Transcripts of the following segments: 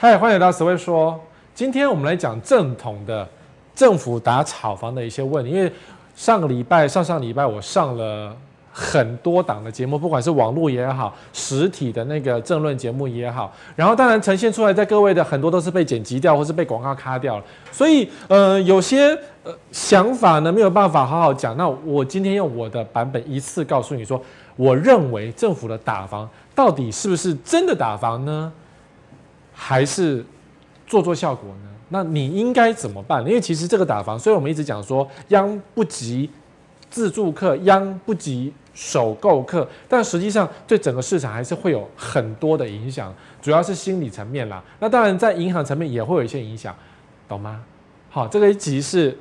嗨，欢迎来到史威说。今天我们来讲正统的政府打炒房的一些问题。因为上个礼拜、上上礼拜我上了很多档的节目，不管是网络也好，实体的那个政论节目也好，然后当然呈现出来在各位的很多都是被剪辑掉，或是被广告卡掉了。所以，呃，有些呃想法呢没有办法好好讲。那我今天用我的版本一次告诉你说，我认为政府的打房到底是不是真的打房呢？还是做做效果呢？那你应该怎么办？因为其实这个打房，所以我们一直讲说，央不及自住客，央不及首购客，但实际上对整个市场还是会有很多的影响，主要是心理层面啦。那当然在银行层面也会有一些影响，懂吗？好，这个一集是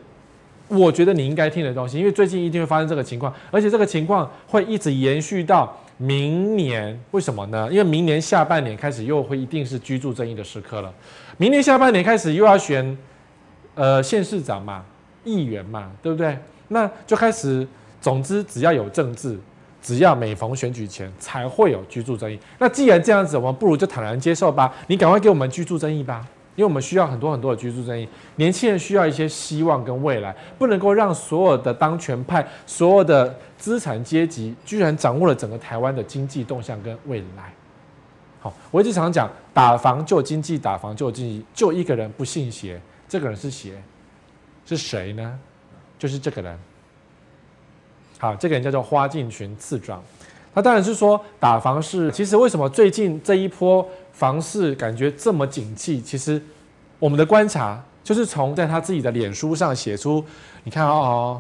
我觉得你应该听的东西，因为最近一定会发生这个情况，而且这个情况会一直延续到。明年为什么呢？因为明年下半年开始又会一定是居住争议的时刻了。明年下半年开始又要选，呃，县市长嘛，议员嘛，对不对？那就开始，总之只要有政治，只要每逢选举前才会有居住争议。那既然这样子，我们不如就坦然接受吧。你赶快给我们居住争议吧。因为我们需要很多很多的居住正义，年轻人需要一些希望跟未来，不能够让所有的当权派、所有的资产阶级居然掌握了整个台湾的经济动向跟未来。好，我一直常讲，打房救经济，打房救经济，就一个人不信邪，这个人是邪，是谁呢？就是这个人。好，这个人叫做花敬群次长，他当然是说打房是，其实为什么最近这一波？房市感觉这么景气，其实我们的观察就是从在他自己的脸书上写出，你看哦，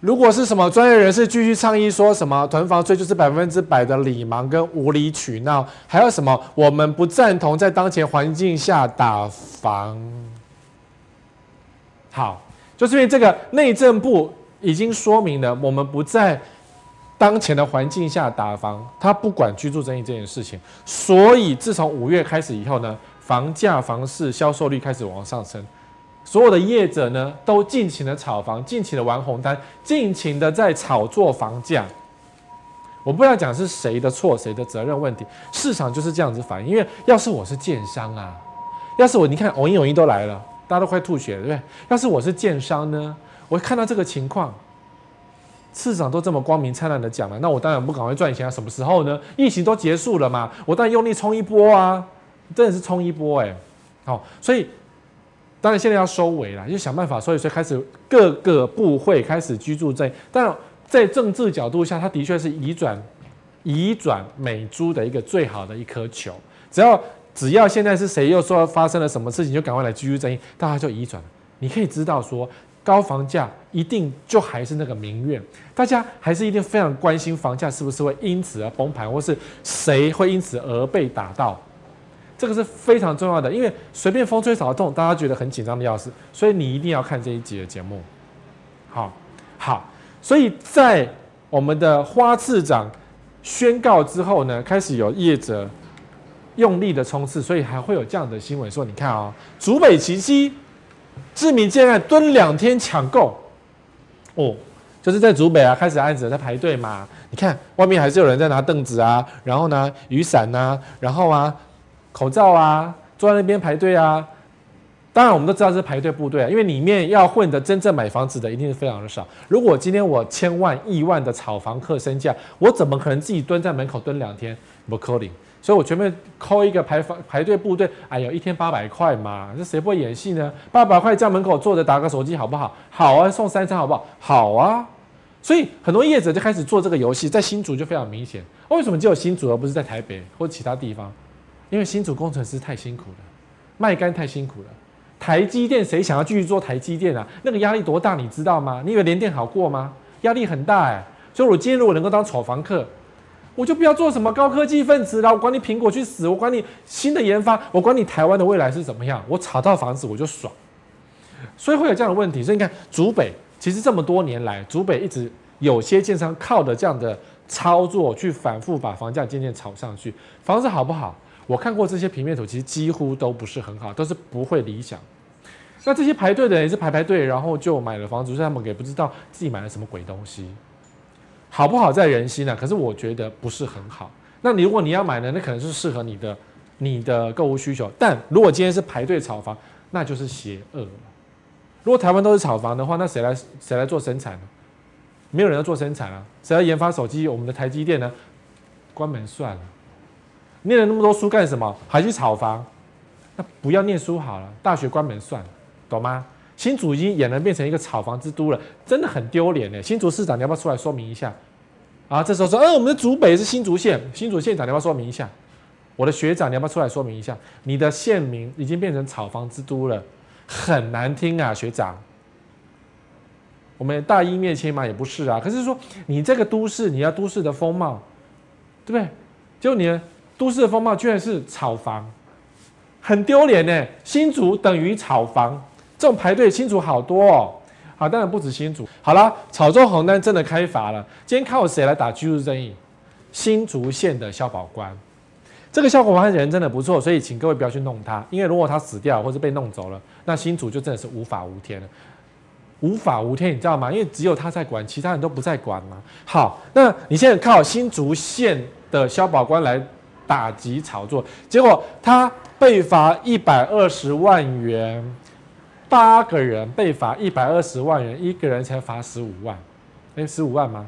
如果是什么专业人士继续倡议说什么囤房税就是百分之百的理盲跟无理取闹，还有什么我们不赞同在当前环境下打房。好，就是因为这个内政部已经说明了，我们不在。当前的环境下打房，他不管居住争议这件事情，所以自从五月开始以后呢，房价、房市销售率开始往上升，所有的业者呢都尽情的炒房，尽情的玩红单，尽情的在炒作房价。我不要讲是谁的错，谁的责任问题，市场就是这样子反应。因为要是我是建商啊，要是我你看偶一偶一都来了，大家都快吐血了，对不对？要是我是建商呢，我看到这个情况。市场都这么光明灿烂的讲了，那我当然不赶快赚钱啊！什么时候呢？疫情都结束了嘛，我当然用力冲一波啊！真的是冲一波哎、好，所以当然现在要收尾了，就想办法，所以开始各个部会开始居住在，但在政治角度下，它的确是移转移转美珠的一个最好的一颗球。只要只要现在是谁又说发生了什么事情，就赶快来居住正义，大家就移转。你可以知道说。高房价一定就还是那个民怨，大家还是一定非常关心房价是不是会因此而崩盘，或是谁会因此而被打到，这个是非常重要的。因为随便风吹草动，大家觉得很紧张的要死，所以你一定要看这一集的节目。好，好，所以在我们的花次长宣告之后呢，开始有业者用力的冲刺，所以还会有这样的新闻说：你看啊、竹北奇迹。知名建案蹲两天抢购，哦，就是在竹北啊，开始案子在排队嘛。你看外面还是有人在拿凳子啊，然后呢雨伞呐、啊，然后啊口罩啊，坐在那边排队啊。当然我们都知道是排队部队啊，因为里面要混的真正买房子的一定是非常的少。如果今天我千万亿万的炒房客身价，我怎么可能自己蹲在门口蹲两天？不可能。所以我全面扣一个排房排队部队，哎呦，一天八百块嘛，这谁不会演戏呢？八百块在门口坐着打个手机好不好？好啊，送三餐好不好？好啊。所以很多业者就开始做这个游戏，在新竹就非常明显。为什么只有新竹而不是在台北或其他地方？因为新竹工程师太辛苦了，卖干太辛苦了。台积电谁想要继续做台积电啊？那个压力多大，你知道吗？你以为联电好过吗？压力很大哎、所以我今天如果能够当炒房客。我就不要做什么高科技分子了，我管你苹果去死，我管你新的研发，我管你台湾的未来是怎么样，我炒到房子我就爽，所以会有这样的问题。所以你看，竹北其实这么多年来，竹北一直有些建商靠着这样的操作去反复把房价渐渐炒上去，房子好不好？我看过这些平面图，其实几乎都不是很好，都是不会理想。那这些排队的人也是排排队，然后就买了房子，所以他们也不知道自己买了什么鬼东西。好不好在人心呢、啊？可是我觉得不是很好。那你如果你要买呢，那可能是适合你的你的购物需求。但如果今天是排队炒房，那就是邪恶。如果台湾都是炒房的话，那谁来谁来做生产呢？没有人要做生产啊，谁要研发手机？我们的台积电呢？关门算了。念了那么多书干什么？还去炒房？那不要念书好了，大学关门算了，懂吗？新竹已经俨然变成一个炒房之都了，真的很丢脸呢。新竹市长，你要不要出来说明一下？啊，这时候说，嗯、呃，我们的竹北是新竹县，新竹县长，你要不要说明一下？我的学长，你要不要出来说明一下？你的县名已经变成炒房之都了，很难听啊，学长。我们大义灭亲嘛，也不是啊。可是说你这个都市，你要都市的风貌，对不对？就你的都市的风貌，居然是炒房，很丢脸呢。新竹等于炒房。这种排队新竹好多哦，好，当然不止新竹。好了，草创红单真的开罚了。今天靠谁来打居住正义？新竹县的消保官，这个消保官人真的不错，所以请各位不要去弄他，因为如果他死掉或者被弄走了，那新竹就真的是无法无天了。无法无天，你知道吗？因为只有他在管，其他人都不在管嘛。好，那你现在靠新竹县的消保官来打击炒作，结果他被罚一百二十万元。八个人被罚一百二十万元，一个人才罚十五万，哎，十五万吗？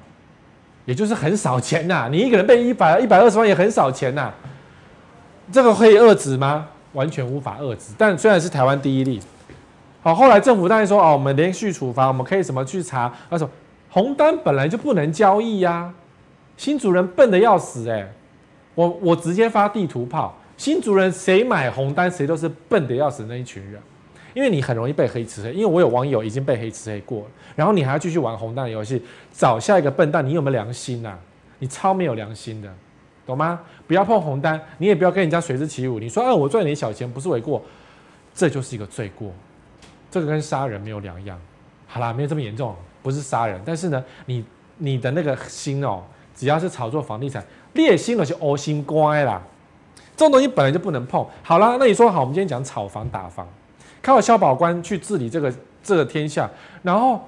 也就是很少钱呐、你一个人被一百一百二十万也很少钱呐、这个可以遏止吗？完全无法遏止。但虽然是台湾第一例，好，后来政府当然说哦，我们连续处罚，我们可以什么去查？他说红单本来就不能交易呀、新竹人笨得要死哎、我我直接发地图炮，新竹人谁买红单谁都是笨得要死那一群人。因为你很容易被黑吃黑，因为我有网友已经被黑吃黑过了，然后你还要继续玩红蛋游戏，找下一个笨蛋，你有没有良心呐、啊？你超没有良心的，懂吗？不要碰红单，你也不要跟人家随之起舞。你说，啊，我赚点小钱不是为过，这就是一个罪过，这个跟杀人没有两样。好啦，没有这么严重，不是杀人，但是呢，你你的那个心哦，只要是炒作房地产，劣心了就恶心乖啦，这种东西本来就不能碰。好啦，那你说好，我们今天讲炒房打房。靠消保官去治理这个这个天下，然后，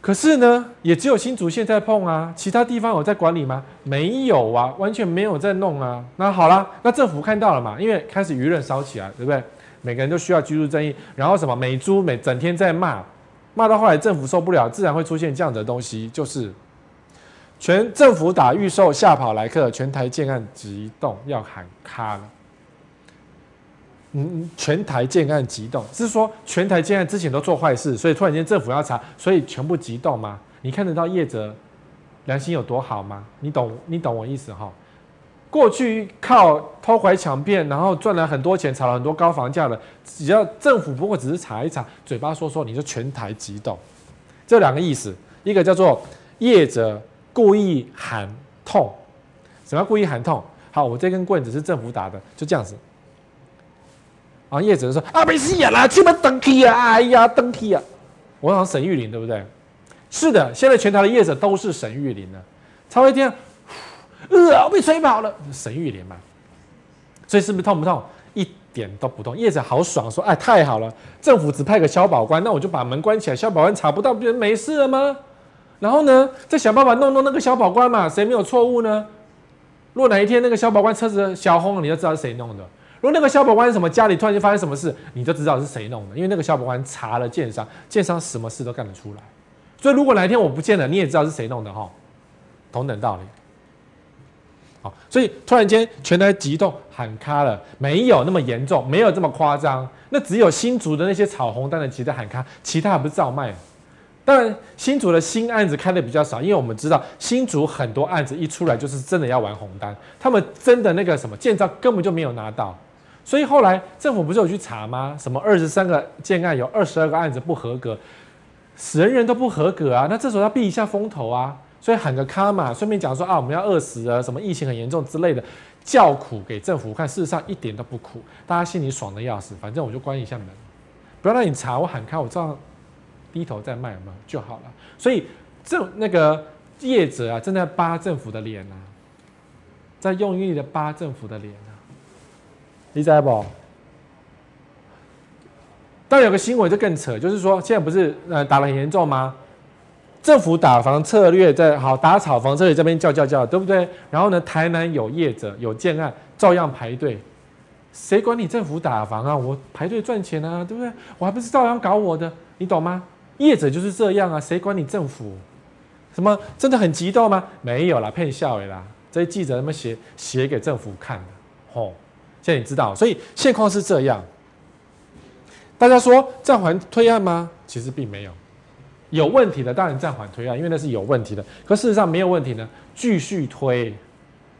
可是呢，也只有新竹县在碰啊，其他地方有在管理吗？没有啊，完全没有在弄啊。那好了，那政府看到了嘛？因为开始舆论烧起来，对不对？每个人都需要居住正义，然后什么美猪每整天在骂，骂到后来政府受不了，自然会出现这样的东西，就是全政府打预售吓跑来客，全台建案急动要喊卡了。嗯，全台建案急动，是说全台建案之前都做坏事，所以突然间政府要查，所以全部急动吗？你看得到业者良心有多好吗？你懂，你懂我意思哈？过去靠偷拐抢骗，然后赚了很多钱，炒了很多高房价的，只要政府不过只是查一查，嘴巴说说，你就全台急动，这两个意思，一个叫做业者故意喊痛，什么故意喊痛？好，我这根棍子是政府打的，就这样子。然后业者就说啊，没事呀啦，这么登记啊，哎呀，登记啊，我想沈玉琳对不对？是的，现在全台的业者都是沈玉琳了。超一天，呃，我被吹跑了，沈玉琳嘛，所以是不是痛不痛？一点都不痛。业者好爽，说哎，太好了，政府只派个消保官，那我就把门关起来，消保官查不到，不就没事了吗？然后呢，再想办法弄弄那个消保官嘛，谁没有错误呢？如果哪一天那个消保官车子小红，你就知道是谁弄的。如果那个消保官什么家里突然间发生什么事，你就知道是谁弄的，因为那个消保官查了建商，建商什么事都干得出来。所以如果哪一天我不见了，你也知道是谁弄的哈，同等道理。好，所以突然间全台急动喊卡了，没有那么严重，没有这么夸张。那只有新竹的那些炒红单的急着喊卡，其他还不是照卖。当然新竹的新案子开的比较少，因为我们知道新竹很多案子一出来就是真的要玩红单，他们真的那个什么建造根本就没有拿到。所以后来政府不是有去查吗？什么二十三个建案有二十二个案子不合格，人人都不合格啊！那这时候要避一下风头啊，所以喊个卡嘛，顺便讲说啊，我们要饿死啊，什么疫情很严重之类的，叫苦给政府看。事实上一点都不苦，大家心里爽的要死。反正我就关一下门，不要让你查，我喊卡，我照样低头再卖嘛就好了。所以这那个业者啊，正在扒政府的脸啊，在用力的扒政府的脸。你知道不？但有个新闻就更扯，就是说现在不是呃打得很严重吗？政府打房策略在好打炒房策略这边叫叫叫，对不对？然后呢，台南有业者有建案照样排队，谁管你政府打房啊？我排队赚钱啊，对不对？我还不是照样搞我的，你懂吗？业者就是这样啊，谁管你政府？什么真的很激动吗？没有啦，骗笑的啦。这些记者他们写写给政府看的，吼、现在你知道，所以现况是这样。大家说暂缓推案吗？其实并没有。有问题的当然暂缓推案，因为那是有问题的。可事实上没有问题呢，继续推。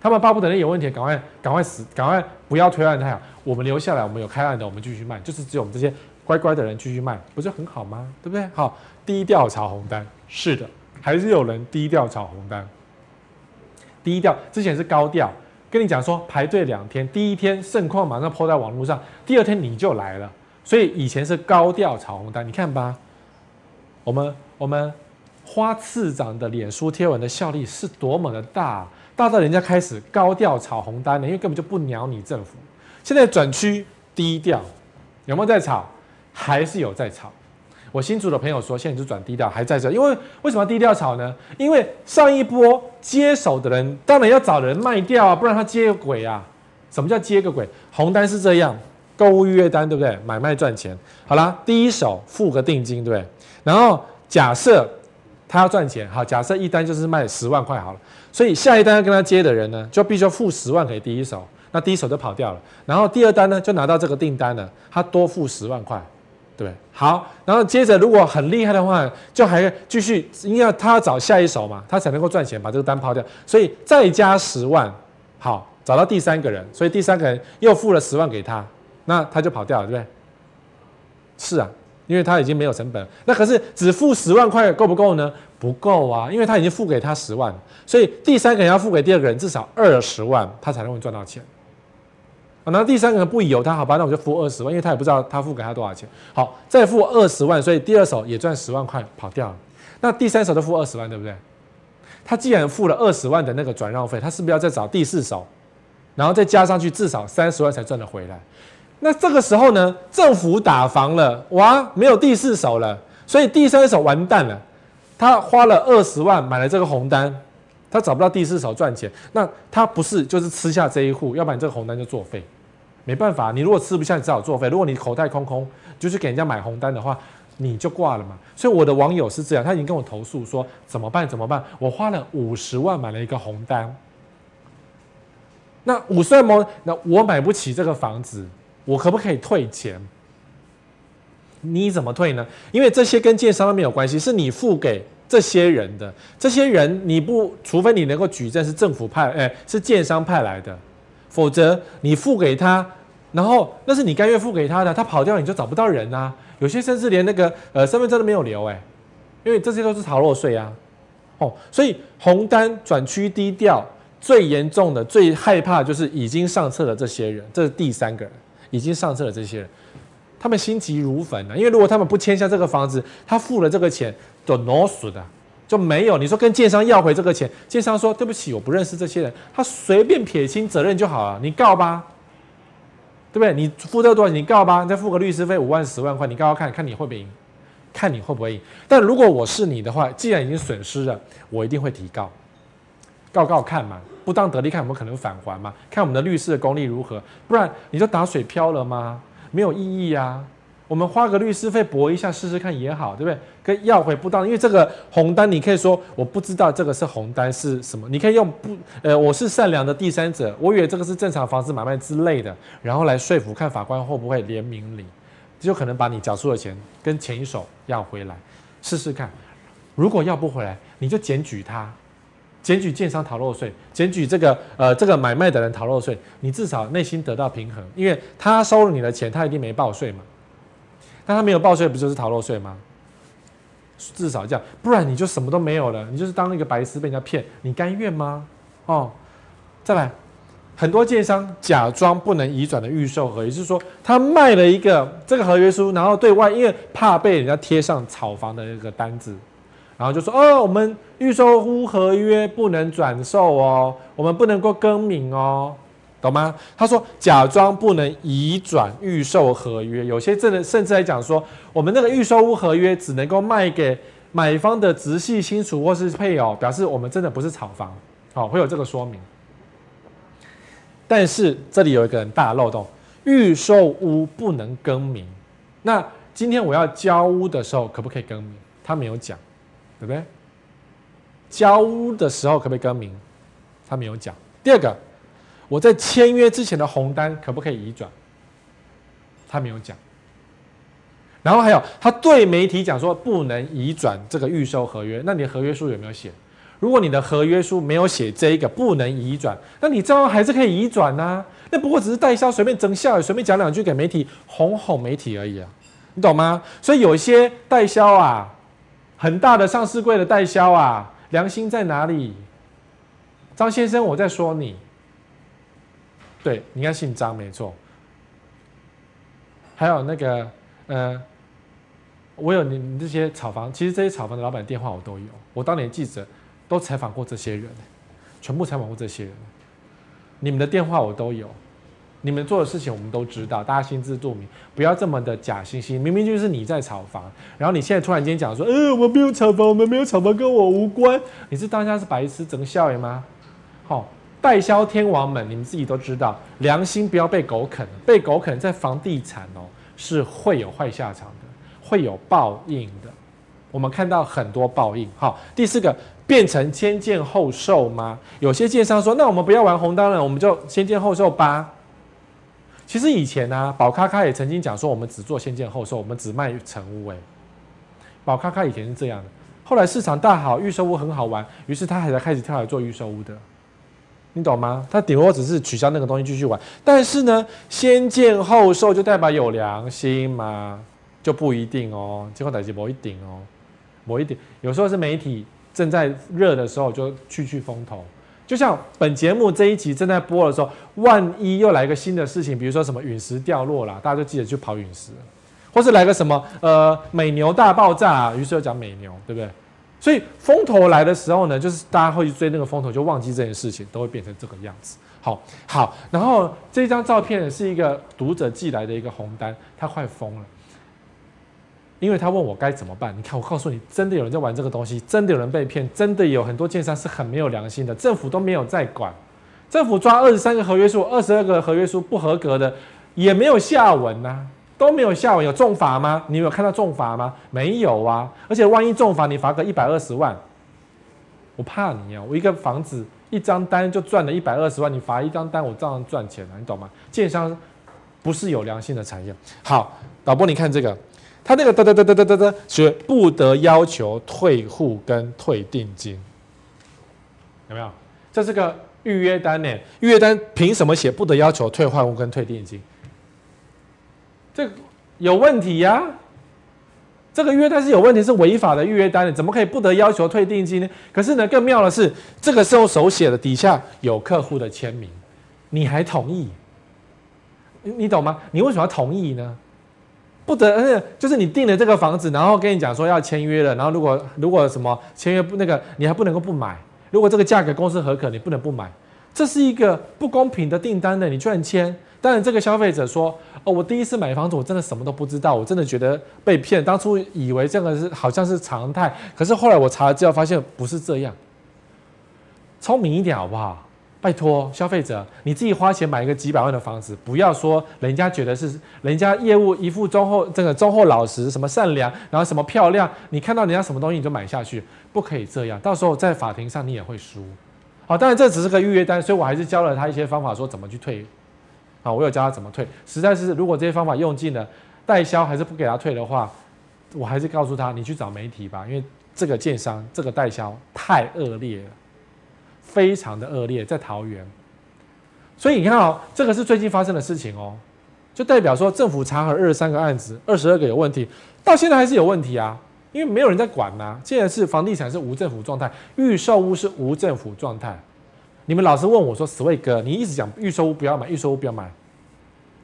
他们巴不得那有问题，赶快赶快死，赶快不要推案太好。我们留下来，我们有开案的，我们继续卖，就是只有我们这些乖乖的人继续卖，不是很好吗？对不对？好，低调炒红单，是的，还是有人低调炒红单。低调之前是高调，跟你讲说排队两天，第一天盛况马上抛在网络上，第二天你就来了。所以以前是高调炒红单，你看吧，我们我们花次长的脸书贴文的效力是多么的大，大到人家开始高调炒红单了，因为根本就不鸟你政府。现在转区低调，有没有在炒？还是有在炒。我新组的朋友说，现在就转低调，还在这，因为为什么低调炒呢？因为上一波接手的人，当然要找人卖掉啊，不然他接个鬼啊！什么叫接个鬼？红单是这样。购物预约单对不对？买卖赚钱，好啦，第一手付个定金对不对？然后假设他要赚钱，好，假设一单就是卖十万块好了，所以下一单要跟他接的人呢，就必须要付十万给第一手，那第一手就跑掉了。然后第二单呢，就拿到这个订单了，他多付十万块，对，好，然后接着如果很厉害的话，就还继续，因为他要找下一手嘛，他才能够赚钱，把这个单抛掉，所以再加十万，好，找到第三个人，所以第三个人又付了十万给他。那他就跑掉了，对不对？是啊，因为他已经没有成本。那可是只付十万块够不够呢？不够啊，因为他已经付给他十万，所以第三个人要付给第二个人至少二十万，他才能够赚到钱。啊，那第三个人不由他，好吧，那我就付二十万，因为他也不知道他付给他多少钱。好，再付二十万，所以第二手也赚十万块跑掉了。那第三手都付二十万，对不对？他既然付了二十万的那个转让费，他是不是要再找第四手，然后再加上去至少三十万才赚得回来？那这个时候呢，政府打房了，哇，没有第四手了，所以第三手完蛋了。他花了二十万买了这个红单，他找不到第四手赚钱，那他不是就是吃下这一户，要不然这个红单就作废。没办法，你如果吃不下，你只好作废。如果你口袋空空，就是给人家买红单的话，你就挂了嘛。所以我的网友是这样，他已经跟我投诉说怎么办？怎么办？我花了五十万买了一个红单，那五十万，那我买不起这个房子。我可不可以退钱？你怎么退呢？因为这些跟建商没有关系，是你付给这些人的。这些人你不，除非你能够举证是政府派，哎，是建商派来的，否则你付给他，然后那是你甘愿付给他的，他跑掉你就找不到人啊。有些甚至连那个呃身份证都没有留，哎，因为这些都是逃漏税啊。哦，所以红单转区低调，最严重的、最害怕就是已经上车的这些人，这是第三个人。已经上车的，这些人，他们心急如焚了。因为如果他们不签下这个房子，他付了这个钱，就 no 死的，就没有。你说跟建商要回这个钱，建商说对不起，我不认识这些人，他随便撇清责任就好了。你告吧，对不对？你付这个多少钱？你告吧，你再付个律师费五万、十万块，你告告看看你会不会赢，看你会不会赢。但如果我是你的话，既然已经损失了，我一定会提告，告告看嘛。不当得利，看有没有可能返还嘛？看我们的律师的功力如何？不然你就打水漂了吗？没有意义啊！我们花个律师费搏一下试试看也好，对不对？跟要回不当，因为这个红单你可以说我不知道这个是红单是什么，你可以用不呃我是善良的第三者，我以为这个是正常房子买卖之类的，然后来说服看法官会不会联名你，就可能把你缴出的钱跟前一手要回来试试看。如果要不回来，你就检举他。检举建商逃漏税，检举这个呃这个买卖的人逃漏税，你至少内心得到平衡，因为他收了你的钱，他一定没报税嘛。但他没有报税，不就是逃漏税吗？至少这样，不然你就什么都没有了，你就是当一个白痴被人家骗，你甘愿吗？哦，再来，很多建商假装不能移转的预售合约，就是说他卖了一个这个合约书，然后对外因为怕被人家贴上炒房的那个单子。然后就说哦，我们预售屋合约不能转售哦，我们不能够更名哦，懂吗？他说假装不能移转预售合约，有些真的甚至还讲说，我们那个预售屋合约只能够卖给买方的直系亲属或是配偶，表示我们真的不是炒房，好，会有这个说明。但是这里有一个很大的漏洞，预售屋不能更名。那今天我要交屋的时候，可不可以更名？他没有讲，对不对？交屋的时候可不可以更名？他没有讲。第二个，我在签约之前的红单可不可以移转？他没有讲。然后还有，他对媒体讲说不能移转这个预售合约。那你的合约书有没有写？如果你的合约书没有写这一个不能移转，那你照样还是可以移转呐。那不过只是代销随便增效，随便讲两句给媒体哄哄媒体而已啊，你懂吗？所以有一些代销啊，很大的上市柜的代销啊。良心在哪里？张先生，我在说你。对，你应该姓张，没错。还有那个，呃，我有你你这些炒房，其实这些炒房的老板电话我都有。我当年记者都采访过这些人，全部采访过这些人。你们的电话我都有。你们做的事情我们都知道，大家心知肚明，不要这么的假惺惺。明明就是你在炒房，然后你现在突然间讲说，呃、我们没有炒房，我们没有炒房，跟我无关。你是当下是白痴整笑吗？好、代销天王们，你们自己都知道，良心不要被狗啃，被狗啃在房地产哦是会有坏下场的，会有报应的。我们看到很多报应。好，第四个变成先建后售吗？有些建商说，那我们不要玩红单了，我们就先建后售吧。其实以前呢、啊，宝咖咖也曾经讲说，我们只做先建后售，我们只卖成屋。哎，宝咖咖以前是这样的。后来市场大好，预售屋很好玩，于是他还在开始跳来做预售屋的。你懂吗？他顶多只是取消那个东西继续玩。但是呢，先建后售就代表有良心吗？就不一定哦。结果代志不一定哦，不一定。有时候是媒体正在热的时候就去去风头。就像本节目这一集正在播的时候，万一又来个新的事情，比如说什么陨石掉落了，大家就记得去跑陨石，或是来个什么呃美牛大爆炸，于是又讲美牛，对不对？所以风头来的时候呢，就是大家会去追那个风头，就忘记这件事情，都会变成这个样子。好，好，然后这张照片是一个读者寄来的一个红单，他快疯了。因为他问我该怎么办，你看，我告诉你，真的有人在玩这个东西，真的有人被骗，真的有很多建商是很没有良心的，政府都没有在管，政府抓二十三个合约书，二十二个合约书不合格的也没有下文呐、都没有下文，有重罚吗？你有看到重罚吗？没有啊，而且万一重罚，你罚个一百二十万，我怕你啊，我一个房子一张单就赚了一百二十万，你罚一张单，我照样赚钱啊，你懂吗？建商不是有良心的产业。好，导播，你看这个。他那个哒哒哒哒哒哒哒，写不得要求退户跟退定金，有没有？这是个预约单呢？预约单凭什么写不得要求退换户跟退定金？这有问题呀、这个约单是有问题，是违法的预约单，你怎么可以不得要求退定金呢？可是呢，更妙的是，这个是用手写的，底下有客户的签名，你还同意？你懂吗？你为什么要同意呢？不得，而且就是你订了这个房子，然后跟你讲说要签约了，然后如果如果什么签约不那个，你还不能够不买。如果这个价格公司合可，你不能不买。这是一个不公平的订单的，你居然签。当然，这个消费者说：“哦，我第一次买房子，我真的什么都不知道，我真的觉得被骗。当初以为这个是好像是常态，可是后来我查了之后发现不是这样。聪明一点好不好？”拜托消费者，你自己花钱买一个几百万的房子，不要说人家觉得是人家业务一副忠厚，这个忠厚老实，什么善良，然后什么漂亮，你看到人家什么东西你就买下去，不可以这样，到时候在法庭上你也会输。好，当然这只是个预约单，所以我还是教了他一些方法，说怎么去退。啊，我有教他怎么退，实在是如果这些方法用尽了，代销还是不给他退的话，我还是告诉他，你去找媒体吧，因为这个建商这个代销太恶劣了。非常的恶劣，在桃园，所以你看哦，这个是最近发生的事情哦，就代表说政府查核二十三个案子，二十二个有问题，到现在还是有问题啊，因为没有人在管呐、啊。现在是房地产是无政府状态，预售屋是无政府状态。你们老是问我说：“Sway 哥，你一直讲预售屋不要买，预售屋不要买，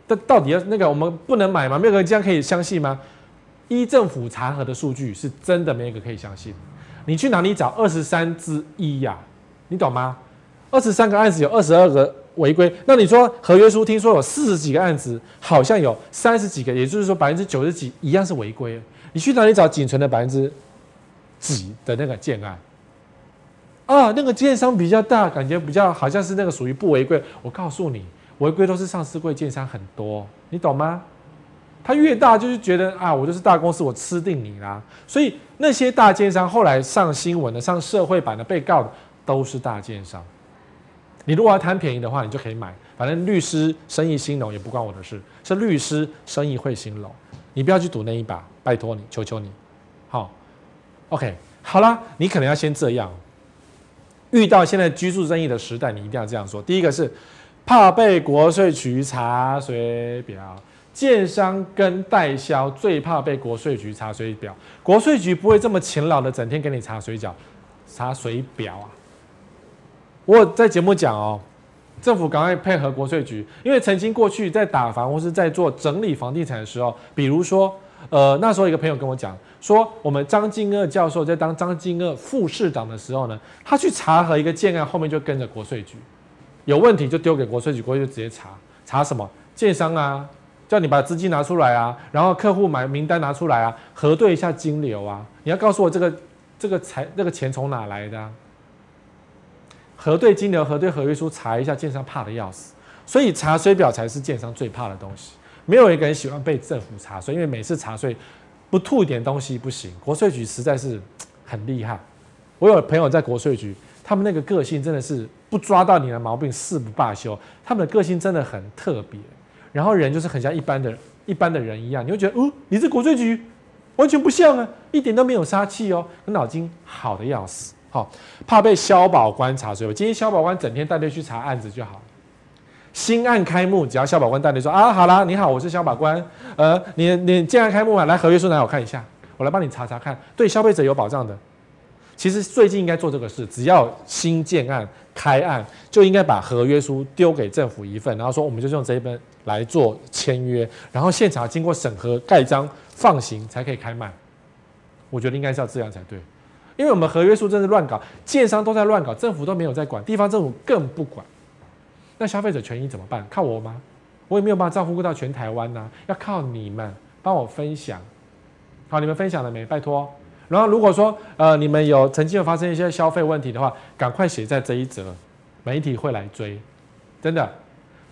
但到底要那个我们不能买吗？没有人这样可以相信吗？依政府查核的数据是真的，没有一个可以相信。你去哪里找二十三之一呀？你懂吗？二十三个案子有二十二个违规，那你说合约书听说有四十几个案子，好像有三十几个，也就是说百分之九十几一样是违规。你去哪里找仅存的百分之几的那个建案？啊，那个建商比较大，感觉比较好像是那个属于不违规。我告诉你，违规都是上市柜建商很多，你懂吗？他越大就是觉得啊，我就是大公司，我吃定你啦。所以那些大建商后来上新闻的、上社会版的、被告的都是大建商。你如果要贪便宜的话，你就可以买，反正律师生意兴隆也不关我的事，是律师生意会兴隆，你不要去赌那一把，拜托你，求求你。好，OK，好啦，你可能要先这样。遇到现在居住争议的时代，你一定要这样说。第一个是怕被国税局查水表。建商跟代销最怕被国税局查水表，国税局不会这么勤劳的整天给你查水饺、查水表啊。我在节目讲哦，政府赶快配合国税局，因为曾经过去在打房或是在做整理房地产的时候，比如说，呃，那时候一个朋友跟我讲说，我们张金二教授在当张金二副市长的时候呢，他去查核一个建案，后面就跟着国税局，有问题就丢给国税局，国税局直接查，查什么建商啊。叫你把资金拿出来啊，然后客户买名单拿出来啊，核对一下金流啊。你要告诉我这个这个财那个钱从哪来的啊？核对金流，核对合约书，查一下，建商怕的要死。所以查税表才是建商最怕的东西。没有一个人喜欢被政府查税，因为每次查税不吐一点东西不行。国税局实在是很厉害。我有朋友在国税局，他们那个个性真的是不抓到你的毛病誓不罢休。他们的个性真的很特别。然后人就是很像一般的、一般的人一样，你会觉得，哦，你是国税局，完全不像啊，一点都没有杀气哦，脑筋好的要死，好，怕被消保官查税。我今天消保官整天带队去查案子就好。新案开幕，只要消保官带队说啊，好啦，你好，我是消保官，呃，你你建案开幕嘛，来合约书拿我看一下，我来帮你查查看，对消费者有保障的。其实最近应该做这个事，只要新建案开案，就应该把合约书丢给政府一份，然后说我们就用这一本来做签约，然后现场经过审核盖章放行才可以开卖。我觉得应该是要这样才对，因为我们合约书真是乱搞，建商都在乱搞，政府都没有在管，地方政府更不管。那消费者权益怎么办？靠我吗？我也没有办法照顾到全台湾呐，要靠你们帮我分享。好，你们分享了没？拜托。然后如果说呃你们有曾经有发生一些消费问题的话，赶快写在这一则，媒体会来追，真的，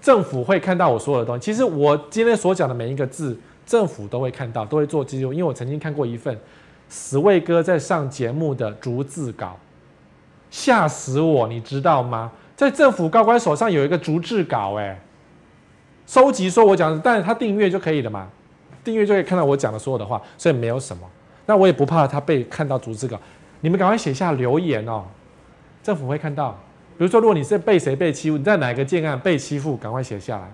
政府会看到我所有的东西。其实我今天所讲的每一个字，政府都会看到，都会做记录，因为我曾经看过一份十位哥在上节目的逐字稿，吓死我，你知道吗？在政府高官手上有一个逐字稿，哎，收集说我讲的，但是他订阅就可以了嘛，订阅就可以看到我讲的所有的话，所以没有什么。那我也不怕他被看到逐字稿，你们赶快写下留言哦，政府会看到。比如说，如果你是被谁被欺负，你在哪个建案被欺负，赶快写下来，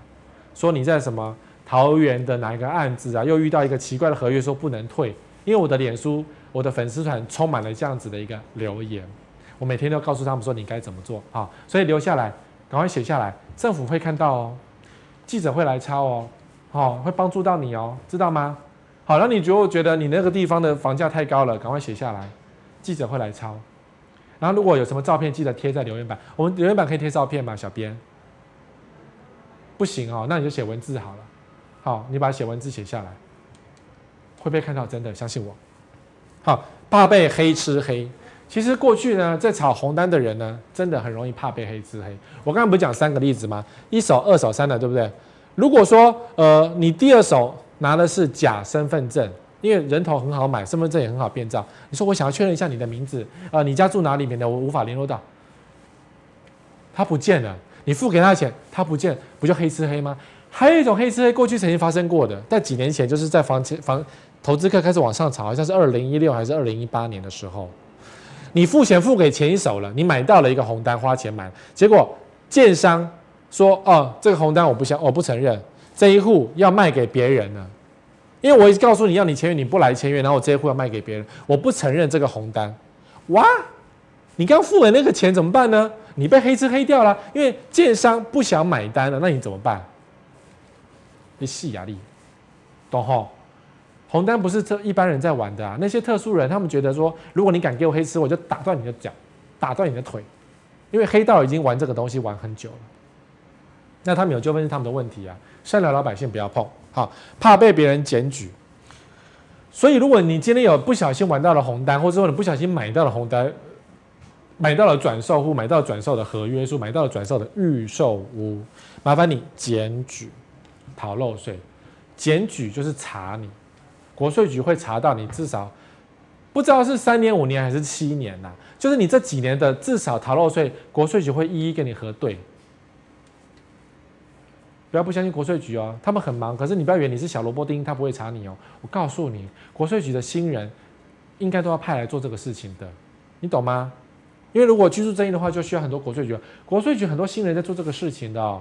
说你在什么桃园的哪一个案子啊，又遇到一个奇怪的合约，说不能退。因为我的脸书、我的粉丝团充满了这样子的一个留言，我每天都告诉他们说你该怎么做啊，所以留下来，赶快写下来，政府会看到哦，记者会来抄哦，好，会帮助到你哦，知道吗？好那，你觉得觉得你那个地方的房价太高了，赶快写下来，记者会来抄。然后如果有什么照片，记得贴在留言板。我们留言板可以贴照片吗？小编？不行哦，那你就写文字好了。好，你把写文字写下来，会被看到，真的相信我。好，怕被黑吃黑。其实过去呢，在炒红单的人呢，真的很容易怕被黑吃黑。我刚刚不是讲三个例子吗？一手、二手、三的，对不对？如果说呃，你第二手。拿的是假身份证，因为人头很好买，身份证也很好变造。你说我想要确认一下你的名字，呃，你家住哪里？面的我无法联络到。他不见了，你付给他钱，他不见，不就黑吃黑吗？还有一种黑吃黑，过去曾经发生过的，在几年前，就是在房房投资客开始往上炒，好像是二零一六还是二零一八年的时候，你付钱付给前一手了，你买到了一个红单，花钱买，结果建商说，哦，这个红单我不想，我不承认。这一户要卖给别人了，因为我一直告诉你要你签约，你不来签约，然后我这一户要卖给别人，我不承认这个红单。哇，你刚付的那个钱怎么办呢？你被黑吃黑掉了，因为建商不想买单了，那你怎么办？你细压力，懂吼？红单不是这一般人在玩的啊，那些特殊人，他们觉得说，如果你敢给我黑吃，我就打断你的脚，打断你的腿，因为黑道已经玩这个东西玩很久了。那他们有纠纷是他们的问题啊。善良老百姓不要碰，好，怕被别人检举。所以，如果你今天有不小心玩到了红单，或者说你不小心买到了红单，买到了转售户，买到了转售的合约书，买到了转售的预售屋，麻烦你检举逃漏税。检举就是查你，国税局会查到你至少不知道是三年、五年还是七年呐、就是你这几年的至少逃漏税，国税局会一一跟你核对。不要不相信国税局哦，他们很忙，可是你不要以为你是小萝卜丁，他不会查你哦。我告诉你，国税局的新人应该都要派来做这个事情的，你懂吗？因为如果居住争议的话，就需要很多国税局。国税局很多新人在做这个事情的哦。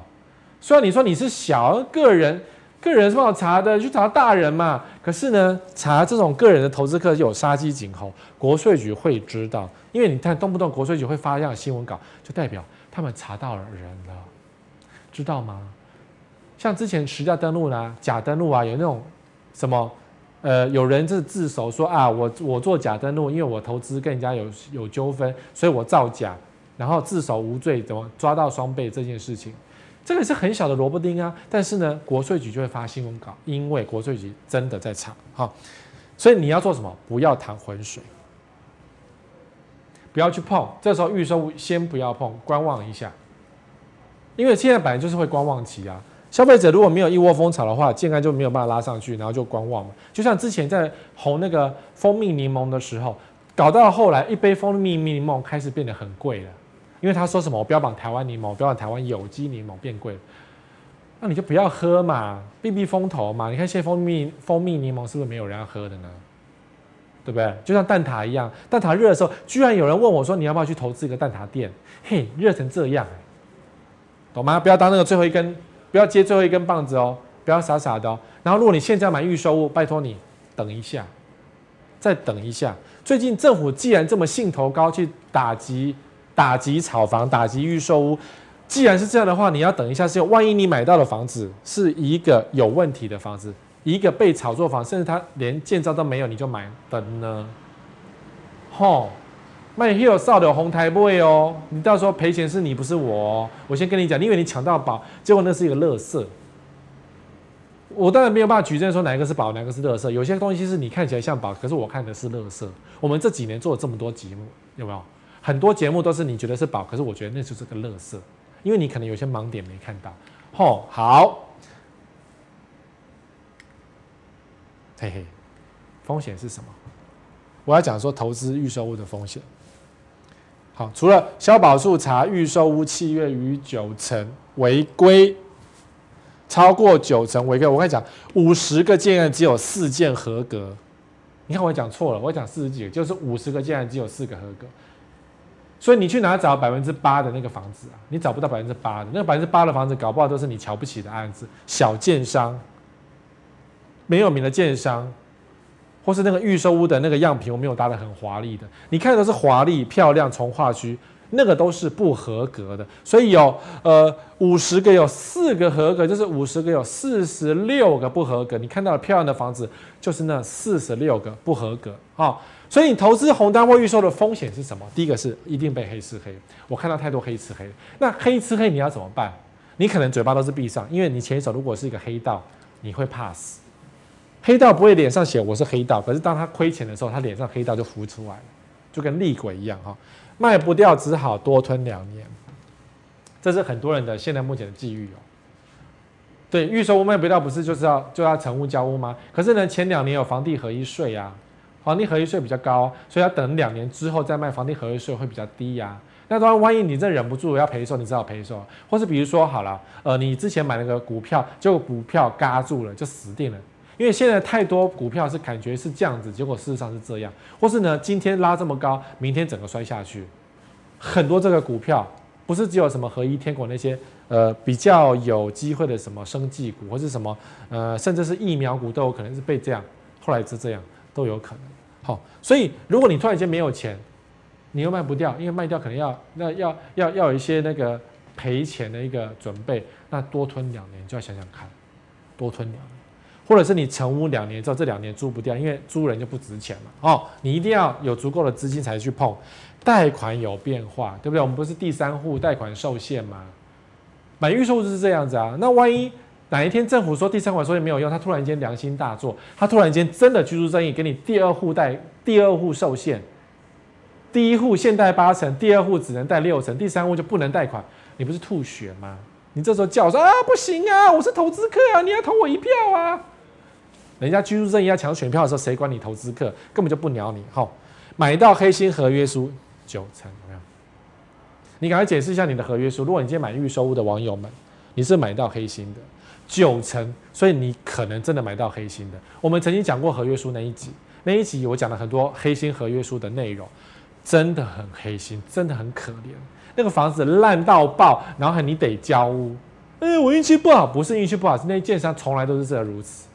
虽然你说你是小个人，个人是不好查的，去查大人嘛。可是呢，查这种个人的投资客就有杀鸡儆猴，国税局会知道，因为你看动不动国税局会发这样新闻稿，就代表他们查到了人了，知道吗？像之前实价登录啦、假登录啊，有那种什么，呃，有人就是自首说啊，我我做假登录，因为我投资跟人家有有纠纷，所以我造假，然后自首无罪，怎么抓到双倍这件事情，这个是很小的萝卜丁啊。但是呢，国税局就会发新闻稿，因为国税局真的在查，哈，所以你要做什么？不要谈浑水，不要去碰，这时候预售先不要碰，观望一下，因为现在本来就是会观望期啊。消费者如果没有一窝蜂炒的话，健康就没有办法拉上去，然后就观望嘛。就像之前在红那个蜂蜜柠檬的时候，搞到后来一杯蜂蜜柠檬开始变得很贵了，因为他说什么我标榜台湾柠檬，标榜台湾有机柠檬变贵，那你就不要喝嘛，避避风头嘛。你看现在蜂蜜蜂蜜柠檬是不是没有人要喝的呢？对不对？就像蛋挞一样，蛋挞热的时候，居然有人问我说，你要不要去投资一个蛋挞店？嘿，热成这样，懂吗？不要当那个最后一根。不要接最后一根棒子哦，不要傻傻的哦。然后，如果你现在买预售物，拜托你等一下，再等一下。最近政府既然这么兴头高，去打击打击炒房、打击预售屋，既然是这样的话，你要等一下，是万一你买到的房子是一个有问题的房子，一个被炒作房，甚至它连建造都没有，你就买的呢？吼！卖 Hill 少的红台位哦，你到时候赔钱是你不是我哦。我先跟你讲，你以为你抢到宝，结果那是一个垃圾。我当然没有办法举证说哪一个是宝，哪个是垃圾。有些东西是你看起来像宝，可是我看的是垃圾。我们这几年做了这么多节目，有没有？很多节目都是你觉得是宝，可是我觉得那就是个垃圾，因为你可能有些盲点没看到。吼，好，嘿嘿，风险是什么？我要讲说投资预售屋的风险。好，除了消保处查预售屋契约逾九成违规，超过九成违规，我跟你讲，五十个建案只有四件合格。你看我讲错了，我讲四十几个，就是五十个建案只有四个合格。所以你去哪找百分之八的那个房子啊？你找不到百分之八的，那个百分之八的房子，搞不好都是你瞧不起的案子，小建商，没有名的建商。或是那个预售屋的那个样品，我没有搭的很华丽的，你看的是华丽漂亮从化区，那个都是不合格的。所以有呃五十个有四个合格，就是五十个有四十六个不合格。你看到了漂亮的房子，就是那四十六个不合格啊。所以你投资红单位预售的风险是什么？第一个是一定被黑吃黑，我看到太多黑吃黑。那黑吃黑你要怎么办？你可能嘴巴都是闭上，因为你前手如果是一个黑道，你会怕死。黑道不会脸上写我是黑道，可是当他亏钱的时候，他脸上黑道就浮出来了，就跟厉鬼一样哈，卖不掉只好多吞两年，这是很多人的现在目前的际遇哦。对，预售屋卖不掉不是就是要就要成屋交屋吗？可是呢，前两年有房地合一税啊，房地合一税比较高，所以要等两年之后再卖，房地合一税会比较低呀。那当然，万一你这忍不住要赔售，你只好赔售，或是比如说好了，呃，你之前买那个股票，结果股票嘎住了，就死定了。因为现在太多股票是感觉是这样子，结果事实上是这样，或是呢，今天拉这么高，明天整个摔下去。很多这个股票不是只有什么合一、天国那些呃比较有机会的什么生技股，或是什么呃甚至是疫苗股都有可能是被这样，后来是这样都有可能。好，所以如果你突然间没有钱，你又卖不掉，因为卖掉可能要那要要要有一些那个赔钱的一个准备，那多吞两年就要想想看，多吞两年。或者是你成屋两年之后，这两年租不掉，因为租人就不值钱嘛。哦，你一定要有足够的资金才去碰。贷款有变化，对不对？我们不是第三户贷款受限吗？买预售就是这样子啊。那万一哪一天政府说第三款受限没有用，他突然间良心大作，他突然间真的居住正义给你第二户贷、第二户受限，第一户限贷八成，第二户只能贷六成，第三户就不能贷款，你不是吐血吗？你这时候叫说啊，不行啊，我是投资客啊，你要投我一票啊！人家居住正义要抢选票的时候，谁管你投资客？根本就不鸟你。好，买到黑心合约书九成，有没有？你赶快解释一下你的合约书。如果你今天买预售屋的网友们，你是买到黑心的九成，所以你可能真的买到黑心的。我们曾经讲过合约书那一集，那一集我讲了很多黑心合约书的内容，真的很黑心，真的很可怜。那个房子烂到爆，然后你得交屋。哎，我运气不好，不是运气不好，是那建商从来都是这如此。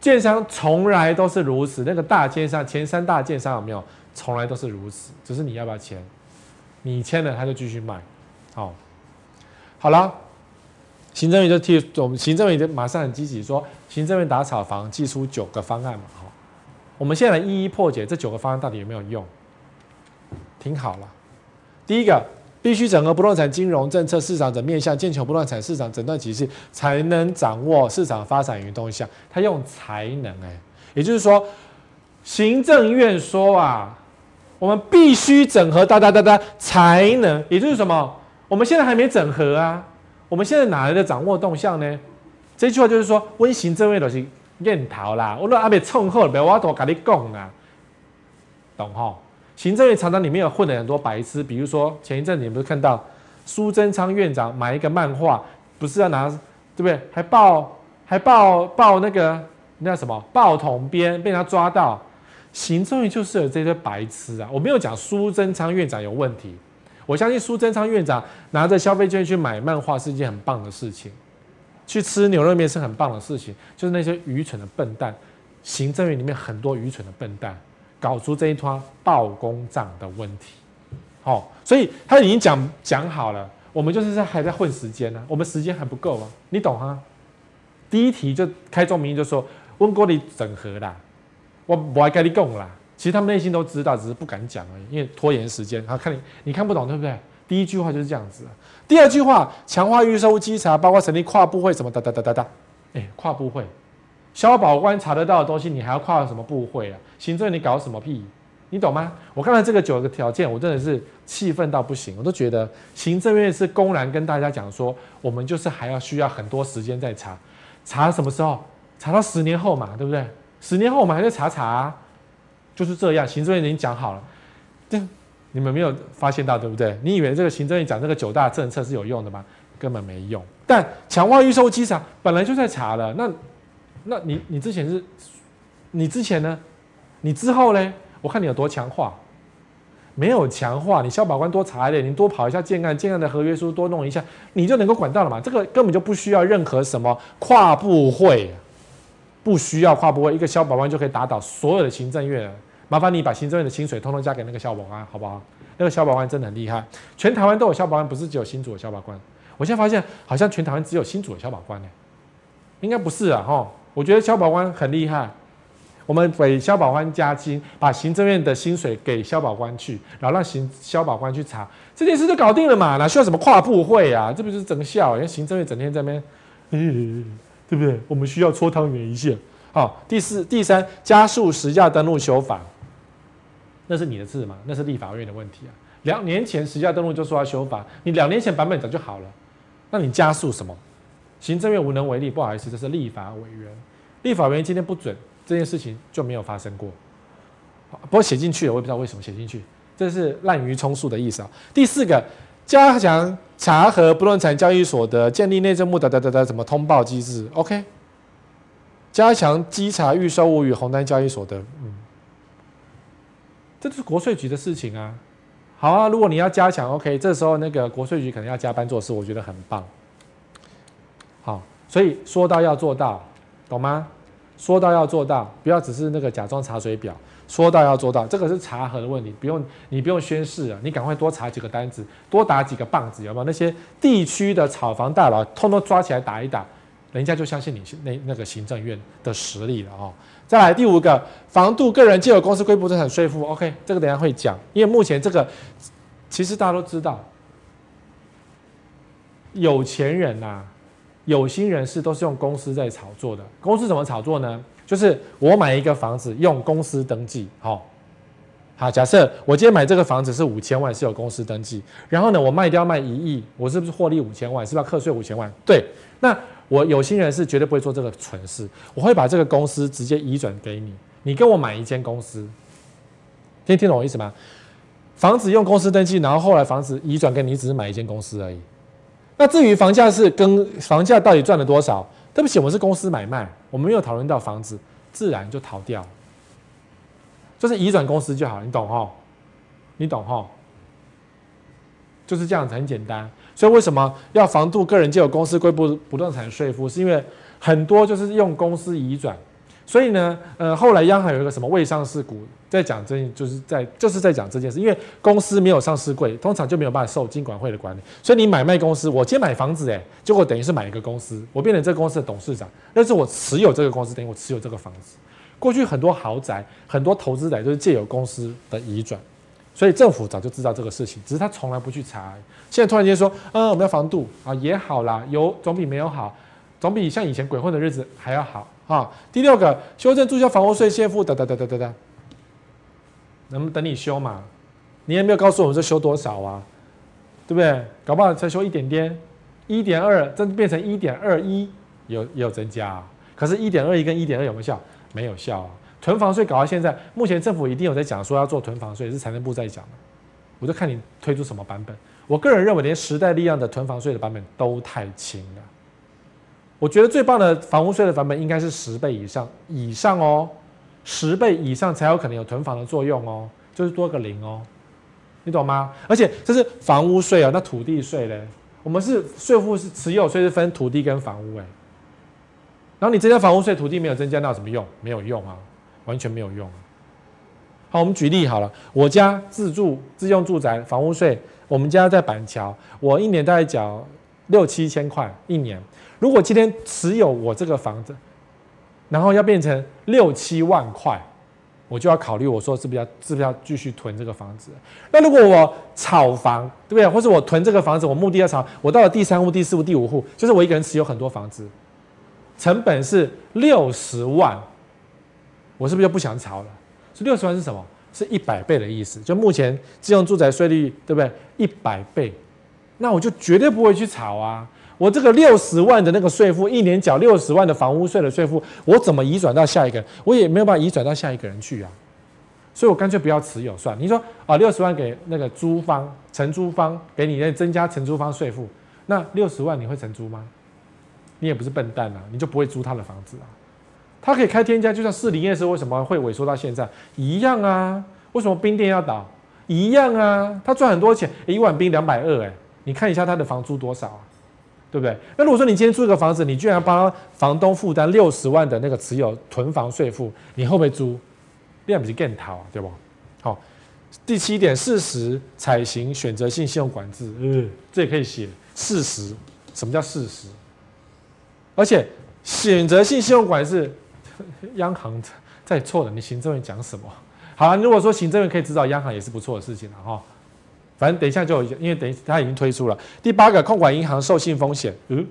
建商从来都是如此。那个大建商，前三大建商有没有？从来都是如此。只是你要不要签？你签了，他就继续卖。好，好了，行政院就替我们行政院就马上很积极说，行政院打草房，祭出九个方案嘛。好，我们现在来一一破解这九个方案到底有没有用？听好了，第一个。必须整合不动产金融政策市场的面向，建求不动产市场整段体系，才能掌握市场发展与动向。他用才能哎，也就是说，行政院说啊，我们必须整合哒哒哒哒才能，也就是什么？我们现在还没整合啊，我们现在哪来的掌握动向呢？这句话就是说，温行政院都是认逃啦，我说阿别冲后，别我多跟你讲啊，懂哈？行政院常常里面有混了很多白痴，比如说前一阵子你们不是看到苏贞昌院长买一个漫画，不是要拿对不对？还报还报报那个那叫什么报统编，被他抓到。行政院就是有这些白痴啊！我没有讲苏贞昌院长有问题，我相信苏贞昌院长拿着消费券去买漫画是一件很棒的事情，去吃牛肉面是很棒的事情，就是那些愚蠢的笨蛋，行政院里面很多愚蠢的笨蛋。搞出这一摊报公账的问题，好，所以他已经讲讲好了，我们就是在还在混时间呢，我们时间还不够啊，你懂哈？第一题就开宗明义就说温国里整合啦，我我还跟你讲啦，其实他们内心都知道，只是不敢讲而已，因为拖延时间。好，看你你看不懂对不对？第一句话就是这样子，第二句话强化预售稽查，包括成立跨部会什么哒哒哒哒哒，哎，跨部会。消保官查得到的东西，你还要跨什么部会啊？行政你搞什么屁？你懂吗？我看到这个九个条件，我真的是气愤到不行。我都觉得行政院是公然跟大家讲说，我们就是还要需要很多时间再查，查什么时候？查到十年后嘛，对不对？十年后我们还在查查，就是这样。行政院已经讲好了，这你们没有发现到对不对？你以为这个行政院讲这个九大政策是有用的吗？根本没用。但强化预售稽查本来就在查了，那。那你你之前是，你之前呢？你之后呢？我看你有多强化，没有强化，你消保官多查一点，你多跑一下建案，建案的合约书多弄一下，你就能够管到了嘛？这个根本就不需要任何什么跨部会，不需要跨部会，一个消保官就可以打倒所有的行政院。麻烦你把行政院的薪水通通加给那个消保官，好不好？那个消保官真的很厉害，全台湾都有消保官，不是只有新竹的消保官。我现在发现好像全台湾只有新竹的消保官呢，应该不是啊，哈。我觉得消保官很厉害，我们给消保官加薪，把行政院的薪水给消保官去，然后让行消保官去查这件事就搞定了嘛？哪需要什么跨部会啊？这不就是整笑？因为行政院整天在那边，嗯，对不对？我们需要搓汤圆一下。好，第四、第三，加速实价登录修法，那是你的事吗？那是立法院的问题啊。两年前实价登录就说要修法，你两年前版本早就好了，那你加速什么？行政院无能为力，不好意思，这是立法委员。立法委员今天不准这件事情就没有发生过。不过写进去了，我也不知道为什么写进去，这是滥竽充数的意思啊。第四个，加强查核不动产交易所得，建立内政部的的的的什么通报机制？OK。加强稽查预售物与红单交易所得，嗯，这是国税局的事情啊。好啊，如果你要加强，OK，这时候那个国税局可能要加班做事，我觉得很棒。好，所以说到要做到，懂吗？说到要做到，不要只是那个假装查水表。说到要做到，这个是查核的问题，不用你不用宣誓啊，你赶快多查几个单子，多打几个棒子，有没有？那些地区的炒房大佬，通通抓起来打一打，人家就相信你那那个行政院的实力了哦。再来第五个，防度个人借有公司归不动产税负，OK，这个等下会讲，因为目前这个其实大家都知道，有钱人呐、啊。有心人士都是用公司在炒作的。公司怎么炒作呢？就是我买一个房子，用公司登记，好，好，假设我今天买这个房子是五千万，是有公司登记，然后呢，我卖掉卖一亿，我是不是获利五千万？是不是要课税五千万？对，那我有心人士绝对不会做这个蠢事，我会把这个公司直接移转给你，你跟我买一间公司，听听懂我意思吗？房子用公司登记，然后后来房子移转给你，只是买一间公司而已。那至于房价是跟房价到底赚了多少？对不起，我们是公司买卖，我们没有讨论到房子，自然就逃掉。就是移转公司就好，你懂齁？你懂齁？就是这样子，很简单。所以为什么要防度个人借有公司归不不动产税负？是因为很多就是用公司移转。所以呢，呃，后来央行有一个什么未上市股在讲这，就是在就是在讲这件事。因为公司没有上市柜，通常就没有办法受金管会的管理。所以你买卖公司，我今天买房子，诶，结果等于是买一个公司，我变成这个公司的董事长，但是我持有这个公司，等于我持有这个房子。过去很多豪宅，很多投资者都是借由公司的移转，所以政府早就知道这个事情，只是他从来不去查。现在突然间说，嗯，我们要防度啊，也好啦，有总比没有好，总比像以前鬼混的日子还要好啊。第六个，修正注销房屋税现付，哒哒哒哒哒哒，能不能等你修嘛？你也没有告诉我们这修多少啊，对不对？搞不好才修一点点，一点二，真变成一点二一，有有增加，可是，一点二一跟一点二有没有效？没有效啊！囤房税搞到现在，目前政府一定有在讲说要做囤房税，是财政部在讲的。我就看你推出什么版本。我个人认为，连时代力量的囤房税的版本都太轻了。我觉得最棒的房屋税的版本应该是十倍以上以上哦，十倍以上才有可能有囤房的作用哦，就是多个零哦，你懂吗？而且这是房屋税啊，那土地税嘞？我们是税负是持有税是分土地跟房屋哎。然后你增加房屋税，土地没有增加，那有什么用？没有用啊，完全没有用啊。好，我们举例好了，我家自住自用住宅房屋税，我们家在板桥，我一年大概缴六七千块一年。如果今天持有我这个房子，然后要变成六七万块，我就要考虑，我说是不是要是不是要继续囤这个房子？那如果我炒房，对不对？或者我囤这个房子，我目的要炒，我到了第三户、第四户、第五户，就是我一个人持有很多房子。成本是六十万，我是不是就不想炒了？这六十万是什么？是一百倍的意思。就目前自用住宅税率，对不对？一百倍，那我就绝对不会去炒啊！我这个六十万的那个税负，一年缴六十万的房屋税的税负，我怎么移转到下一个人？我也没有办法移转到下一个人去啊！所以我干脆不要持有算。你说啊，六十万给那个租方承租方给你那增加承租方税负，那六十万你会承租吗？你也不是笨蛋啊，你就不会租他的房子啊？他可以开天价，就像士林夜市为什么会萎缩到现在一样啊？为什么冰店要倒一样啊？他赚很多钱，一碗冰两百二，哎，你看一下他的房租多少啊？对不对？那如果说你今天租一个房子，你居然帮房东负担六十万的那个持有囤房税负，你会不会租？这样不是更逃啊？对不？好，第七点，适时采行选择性信用管制，嗯，这也可以写适时。什么叫适时？而且选择性信用管制，央行在错了。你行政院讲什么？好啊，如果说行政院可以指导央行，也是不错的事情了哈。反正等一下就有，因为等他已经推出了第八个控管银行授信风险。嗯，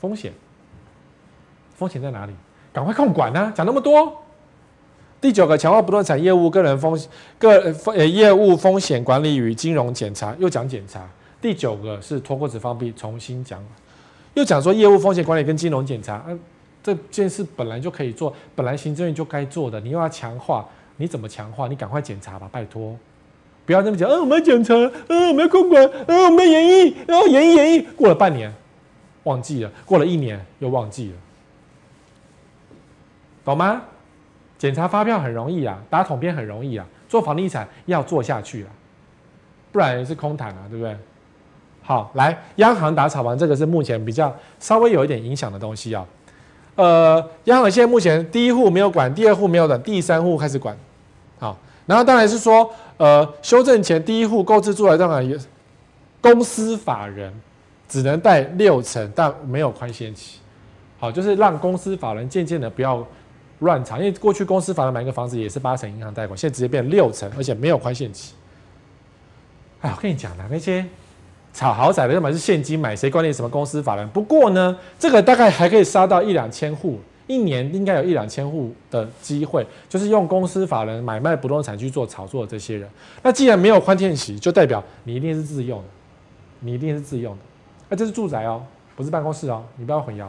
风险，风险在哪里？赶快控管啊！讲那么多。第九个强化不动产业务个人风个呃业务风险管理与金融检查，又讲检查。第九个是脱钩子放币，重新讲，又讲说业务风险管理跟金融检查，啊，这件事本来就可以做，本来行政院就该做的，你又要强化，你怎么强化？你赶快检查吧，拜托，不要那么讲，啊，我们要检查，啊，我们要控管，啊，我们要演绎，然后演绎演绎，过了半年，忘记了，过了一年又忘记了，懂吗？检查发票很容易啊，打统编很容易啊，做房地产要做下去了，不然也是空谈啊，对不对？好，来，央行打炒房，这个是目前比较稍微有一点影响的东西啊。呃，央行现在目前第一户没有管，第二户没有管，第三户开始管。好，然后当然是说，呃，修正前第一户购置住宅当然也公司法人只能贷六成，但没有宽限期。好，就是让公司法人渐渐的不要乱炒，因为过去公司法人买一个房子也是八成银行贷款，现在直接变六成，而且没有宽限期。哎，我跟你讲的那些。炒豪宅的，要么是现金买，谁管你什么公司法人？不过呢，这个大概还可以杀到一两千户，一年应该有一两千户的机会，就是用公司法人买卖不动产去做炒作的这些人。那既然没有宽限期，就代表你一定是自用的，你一定是自用的。那这是住宅哦，不是办公室哦，你不要混淆。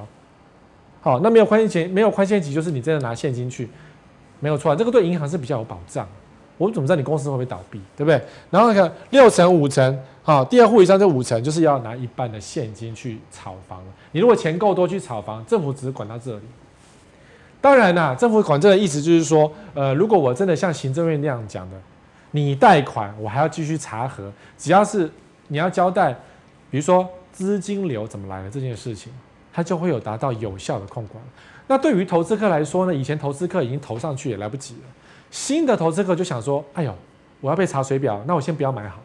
好，那没有宽限期，没有宽限期就是你真的拿现金去，没有错，这个对银行是比较有保障。我怎么知道你公司会不会倒闭，对不对？然后那个六成五成，好，第二户以上这五成就是要拿一半的现金去炒房了。你如果钱够多去炒房，政府只是管到这里。当然啦，政府管这个意思就是说，呃，如果我真的像行政院那样讲的，你贷款我还要继续查核，只要是你要交代，比如说资金流怎么来的这件事情，它就会有达到有效的控管。那对于投资客来说呢，以前投资客已经投上去也来不及了。新的投资客就想说：“哎呦，我要被查水表，那我先不要买好。”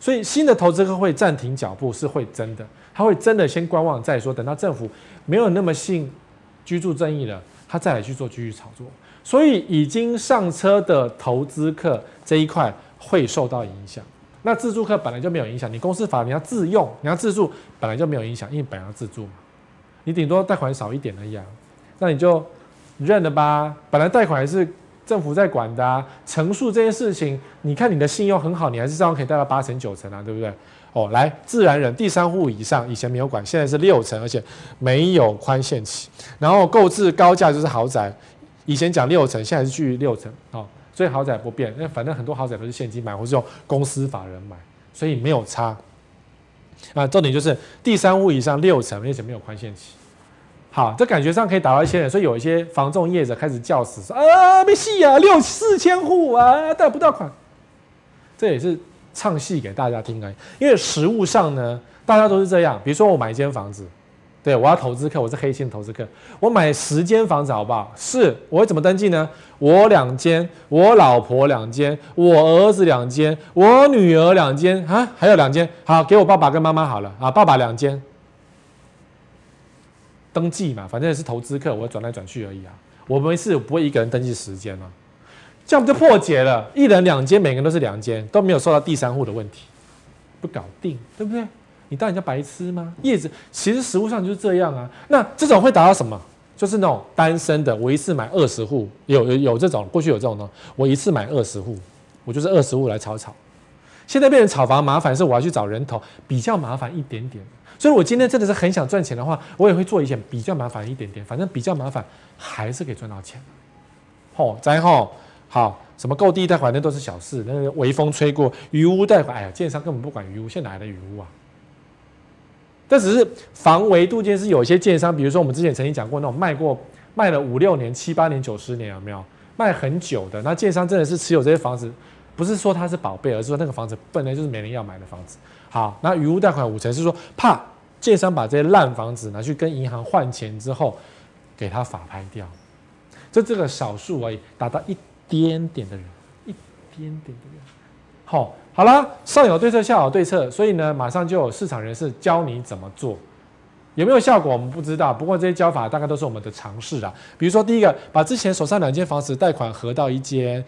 所以新的投资客会暂停脚步，是会真的，他会真的先观望再说，等到政府没有那么信居住正义了，他再来去做继续炒作。所以已经上车的投资客这一块会受到影响。那自住客本来就没有影响，你公司法你要自用，你要自住本来就没有影响，因为本来要自住嘛，你顶多贷款少一点而已啊，那你就认了吧。本来贷款还是。政府在管的啊，成数这件事情，你看你的信用很好，你还是照样可以贷到八成九成啊，对不对？哦，来，自然人第三户以上，以前没有管，现在是六成，而且没有宽限期。然后购置高价就是豪宅，以前讲六成，现在是继续六成哦，所以豪宅不变，因为反正很多豪宅都是现金买，或是用公司法人买，所以没有差。啊，重点就是第三户以上六成，而且没有宽限期。好，这感觉上可以打到一些人，所以有一些房仲业者开始叫死说啊，没戏啊，六四千户啊，贷不到款。这也是唱戏给大家听而已。因为实物上呢，大家都是这样。比如说我买一间房子，对，我要投资客，我是黑心投资客，我买十间房子好不好？是，我会怎么登记呢？我两间，我老婆两间，我儿子两间，我女儿两间啊，还有两间，好，给我爸爸跟妈妈好了啊，爸爸两间。登记嘛，反正也是投资客，我转来转去而已啊。我没事，不会一个人登记时间嘛，这样不就破解了？一人两间，每个人都是两间，都没有受到第三户的问题，不搞定，对不对？你当人家白痴吗？叶子其实实物上就是这样啊。那这种会达到什么？就是那种单身的，我一次买二十户，有有有这种，过去有这种呢，我一次买二十户，我就是二十户来炒炒。现在变成炒房麻烦，是我要去找人头，比较麻烦一点点。所以，我今天真的是很想赚钱的话，我也会做一件比较麻烦一点点，反正比较麻烦，还是可以赚到钱。吼，然后好，什么购地贷款那都是小事，那个微风吹过，鱼屋贷款，哎呀，建商根本不管鱼屋，现在哪来的鱼屋啊？这只是防微杜渐，是有些建商，比如说我们之前曾经讲过那种卖过卖了五六年、七八年、九十年有没有？卖很久的，那建商真的是持有这些房子，不是说它是宝贝，而是说那个房子本来就是没人要买的房子。好，那余屋贷款五成是说怕建商把这些烂房子拿去跟银行换钱之后，给他法拍掉，就这个少数而已，达到一点点的人，一点点的人。好，好了，上有对策，下有对策，所以呢，马上就有市场人士教你怎么做，有没有效果我们不知道，不过这些教法大概都是我们的尝试啦。比如说第一个，把之前手上两间房子贷款合到一间。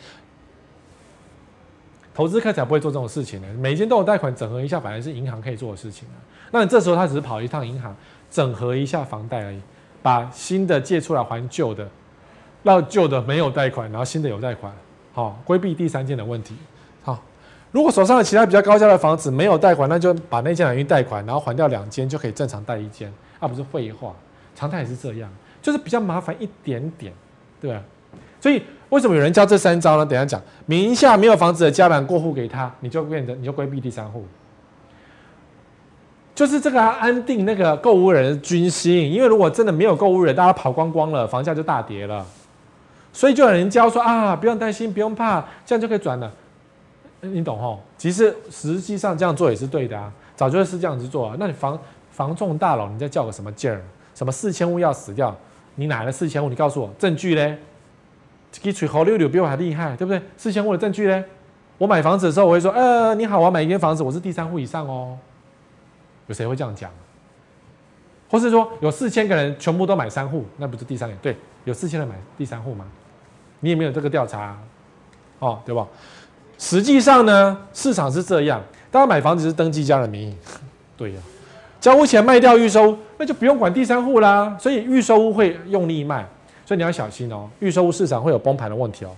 投资客才不会做这种事情呢。每间都有贷款，整合一下，反而是银行可以做的事情啊。那你这时候他只是跑一趟银行，整合一下房贷而已，把新的借出来还旧的，让旧的没有贷款，然后新的有贷款，好，规避第三间的问题。好，如果手上的其他比较高价的房子没有贷款，那就把那间拿去贷款，然后还掉两间，就可以正常贷一间，而不是废话。常态也是这样，就是比较麻烦一点点，对吧？所以。为什么有人教这三招呢？等下讲，名下没有房子的家人过户给他，你就变成你就规避第三户，就是这个安定那个购屋人的军心。因为如果真的没有购屋人，大家跑光光了，房价就大跌了。所以就有人教说啊，不用担心，不用怕，这样就可以转了。你懂吼？其实实际上这样做也是对的啊，早就是这样子做啊。那你房房仲大佬，你在叫个什么劲儿？什么四千户要死掉？你哪来的四千户？你告诉我证据嘞？给吹猴溜溜比我还厉害，对不对？四千户的证据呢？我买房子的时候，我会说，呃，你好，我要买一间房子，我是第三户以上哦。有谁会这样讲？或是说，有四千个人全部都买三户，那不是第三点？对，有四千人买第三户吗？你也没有这个调查，哦，对吧？实际上呢，市场是这样，大家买房子是登记家人名义，对呀、交屋前卖掉预收，那就不用管第三户啦。所以预收屋会用力卖。所以你要小心哦，预售屋市场会有崩盘的问题哦。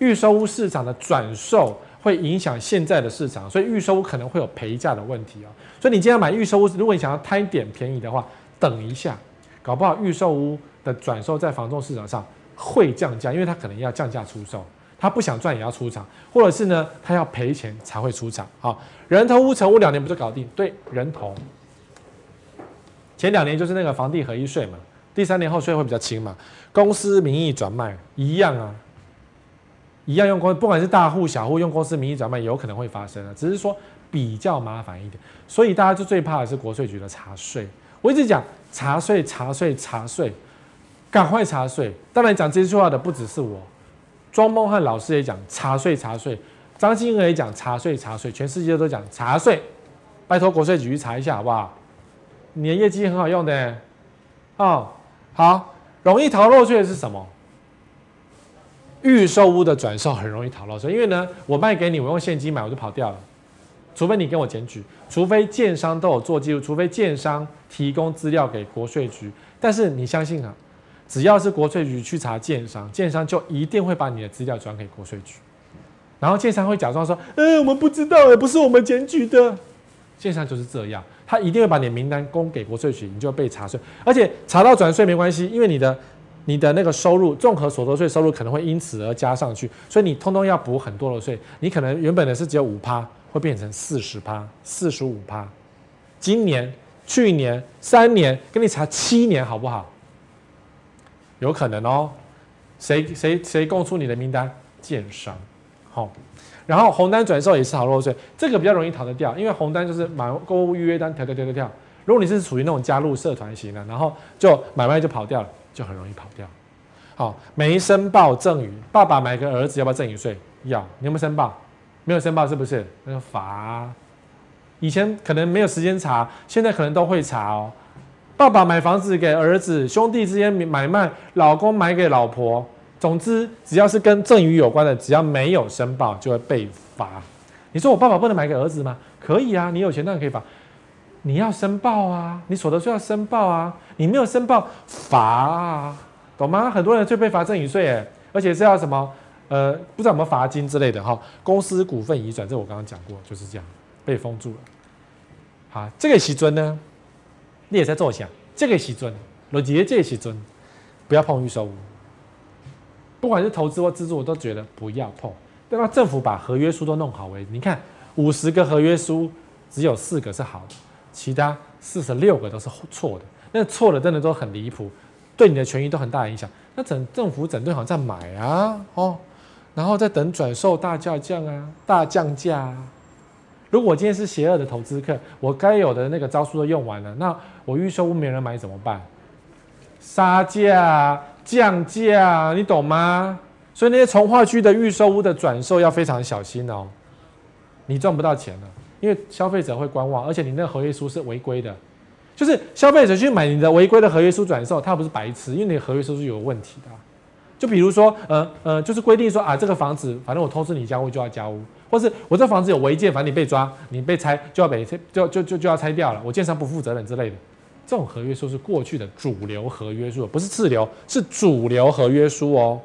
预售屋市场的转售会影响现在的市场，所以预售屋可能会有赔价的问题哦。所以你今天买预售屋，如果你想要贪一点便宜的话，等一下，搞不好预售屋的转售在房仲市场上会降价，因为他可能要降价出售，他不想赚也要出场，或者是呢，他要赔钱才会出场。好，人头屋成屋两年不就搞定？对，人头。前两年就是那个房地合一税嘛，第三年后税会比较轻嘛。公司名义转卖一样啊，一样用公，不管是大户小户用公司名义转卖，有可能会发生啊，只是说比较麻烦一点。所以大家就最怕的是国税局的查税。我一直讲查税、查税、查税，赶快查税。当然讲这句话的不只是我，庄孟汉老师也讲查税、查税，张金娥也讲查税、查税，全世界都讲查税。拜托国税局去查一下好不好？你的业绩很好用的，哦，好，容易逃漏税的是什么？预售屋的转售很容易逃漏税，因为呢，我卖给你，我用现金买，我就跑掉了。除非你跟我检举，除非建商都有做记录，除非建商提供资料给国税局。但是你相信啊，只要是国税局去查建商，建商就一定会把你的资料转给国税局，然后建商会假装说：“嗯，我们不知道，也不是我们检举的。”建商就是这样。他一定会把你的名单供给国税局，你就会被查税，而且查到转税没关系，因为你的你的那个收入综合所得税收入可能会因此而加上去，所以你通通要补很多的税，你可能原本的是只有五趴，会变成四十趴、四十五趴。今年、去年、三年，给你查七年好不好？有可能哦。谁谁谁供出你的名单？建商，好。然后红单转售也是逃漏税，这个比较容易逃得掉，因为红单就是买购物预约单跳跳跳跳跳。如果你是属于那种加入社团型的，然后就买卖就跑掉了，就很容易跑掉。好，没申报赠与，爸爸买个儿子要不要赠与税？要，你有没有申报？没有申报是不是？那就罚。以前可能没有时间查，现在可能都会查哦。爸爸买房子给儿子，兄弟之间买卖，老公买给老婆。总之，只要是跟赠与有关的，只要没有申报，就会被罚。你说我爸爸不能买给儿子吗？可以啊，你有钱当然可以罚。你要申报啊，你所得税要申报啊，你没有申报，罚啊，懂吗？很多人就被罚赠与税，哎，而且是要什么？呃，不知道有没有罚金之类的哈。公司股份移转，这我刚刚讲过，就是这样被封住了。好，这个时尊呢，你也在做想，这个时阵，罗杰这个时阵，不要碰预售屋。不管是投资或资助，我都觉得不要碰。对吧？政府把合约书都弄好为，你看五十个合约书，只有四个是好的，其他四十六个都是错的。那错的真的都很离谱，对你的权益都很大影响。那整政府整顿好像在买啊，哦，然后再等转售大降降啊，大降价啊。如果我今天是邪恶的投资客，我该有的那个招数都用完了，那我预售屋没人买怎么办？杀价。降价，你懂吗？所以那些从化区的预售屋的转售要非常小心哦，你赚不到钱了，因为消费者会观望，而且你那个合约书是违规的，就是消费者去买你的违规的合约书转售，他不是白痴，因为你的合约书是有问题的。就比如说，呃呃，就是规定说啊，这个房子反正我通知你交屋就要交屋，或是我这房子有违建，反正你被抓，你被拆就要被拆，就就就就要拆掉了，我建商不负责任之类的。这种合约书是过去的主流合约书，不是次流，是主流合约书哦。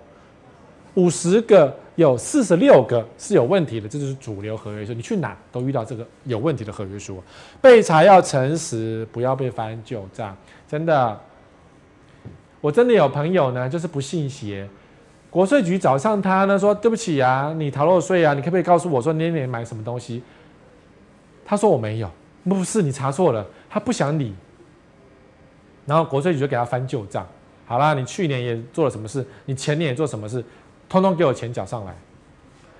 五十个有四十六个是有问题的，这就是主流合约书。你去哪都遇到这个有问题的合约书，被查要诚实，不要被翻旧账。真的，我真的有朋友呢，就是不信邪。国税局找上他呢，说对不起啊，你逃漏税啊，你可不可以告诉我说你年买什么东西？他说我没有，不是你查错了，他不想理。然后国税局就给他翻旧账，好啦，你去年也做了什么事？你前年也做什么事？通通给我钱缴上来，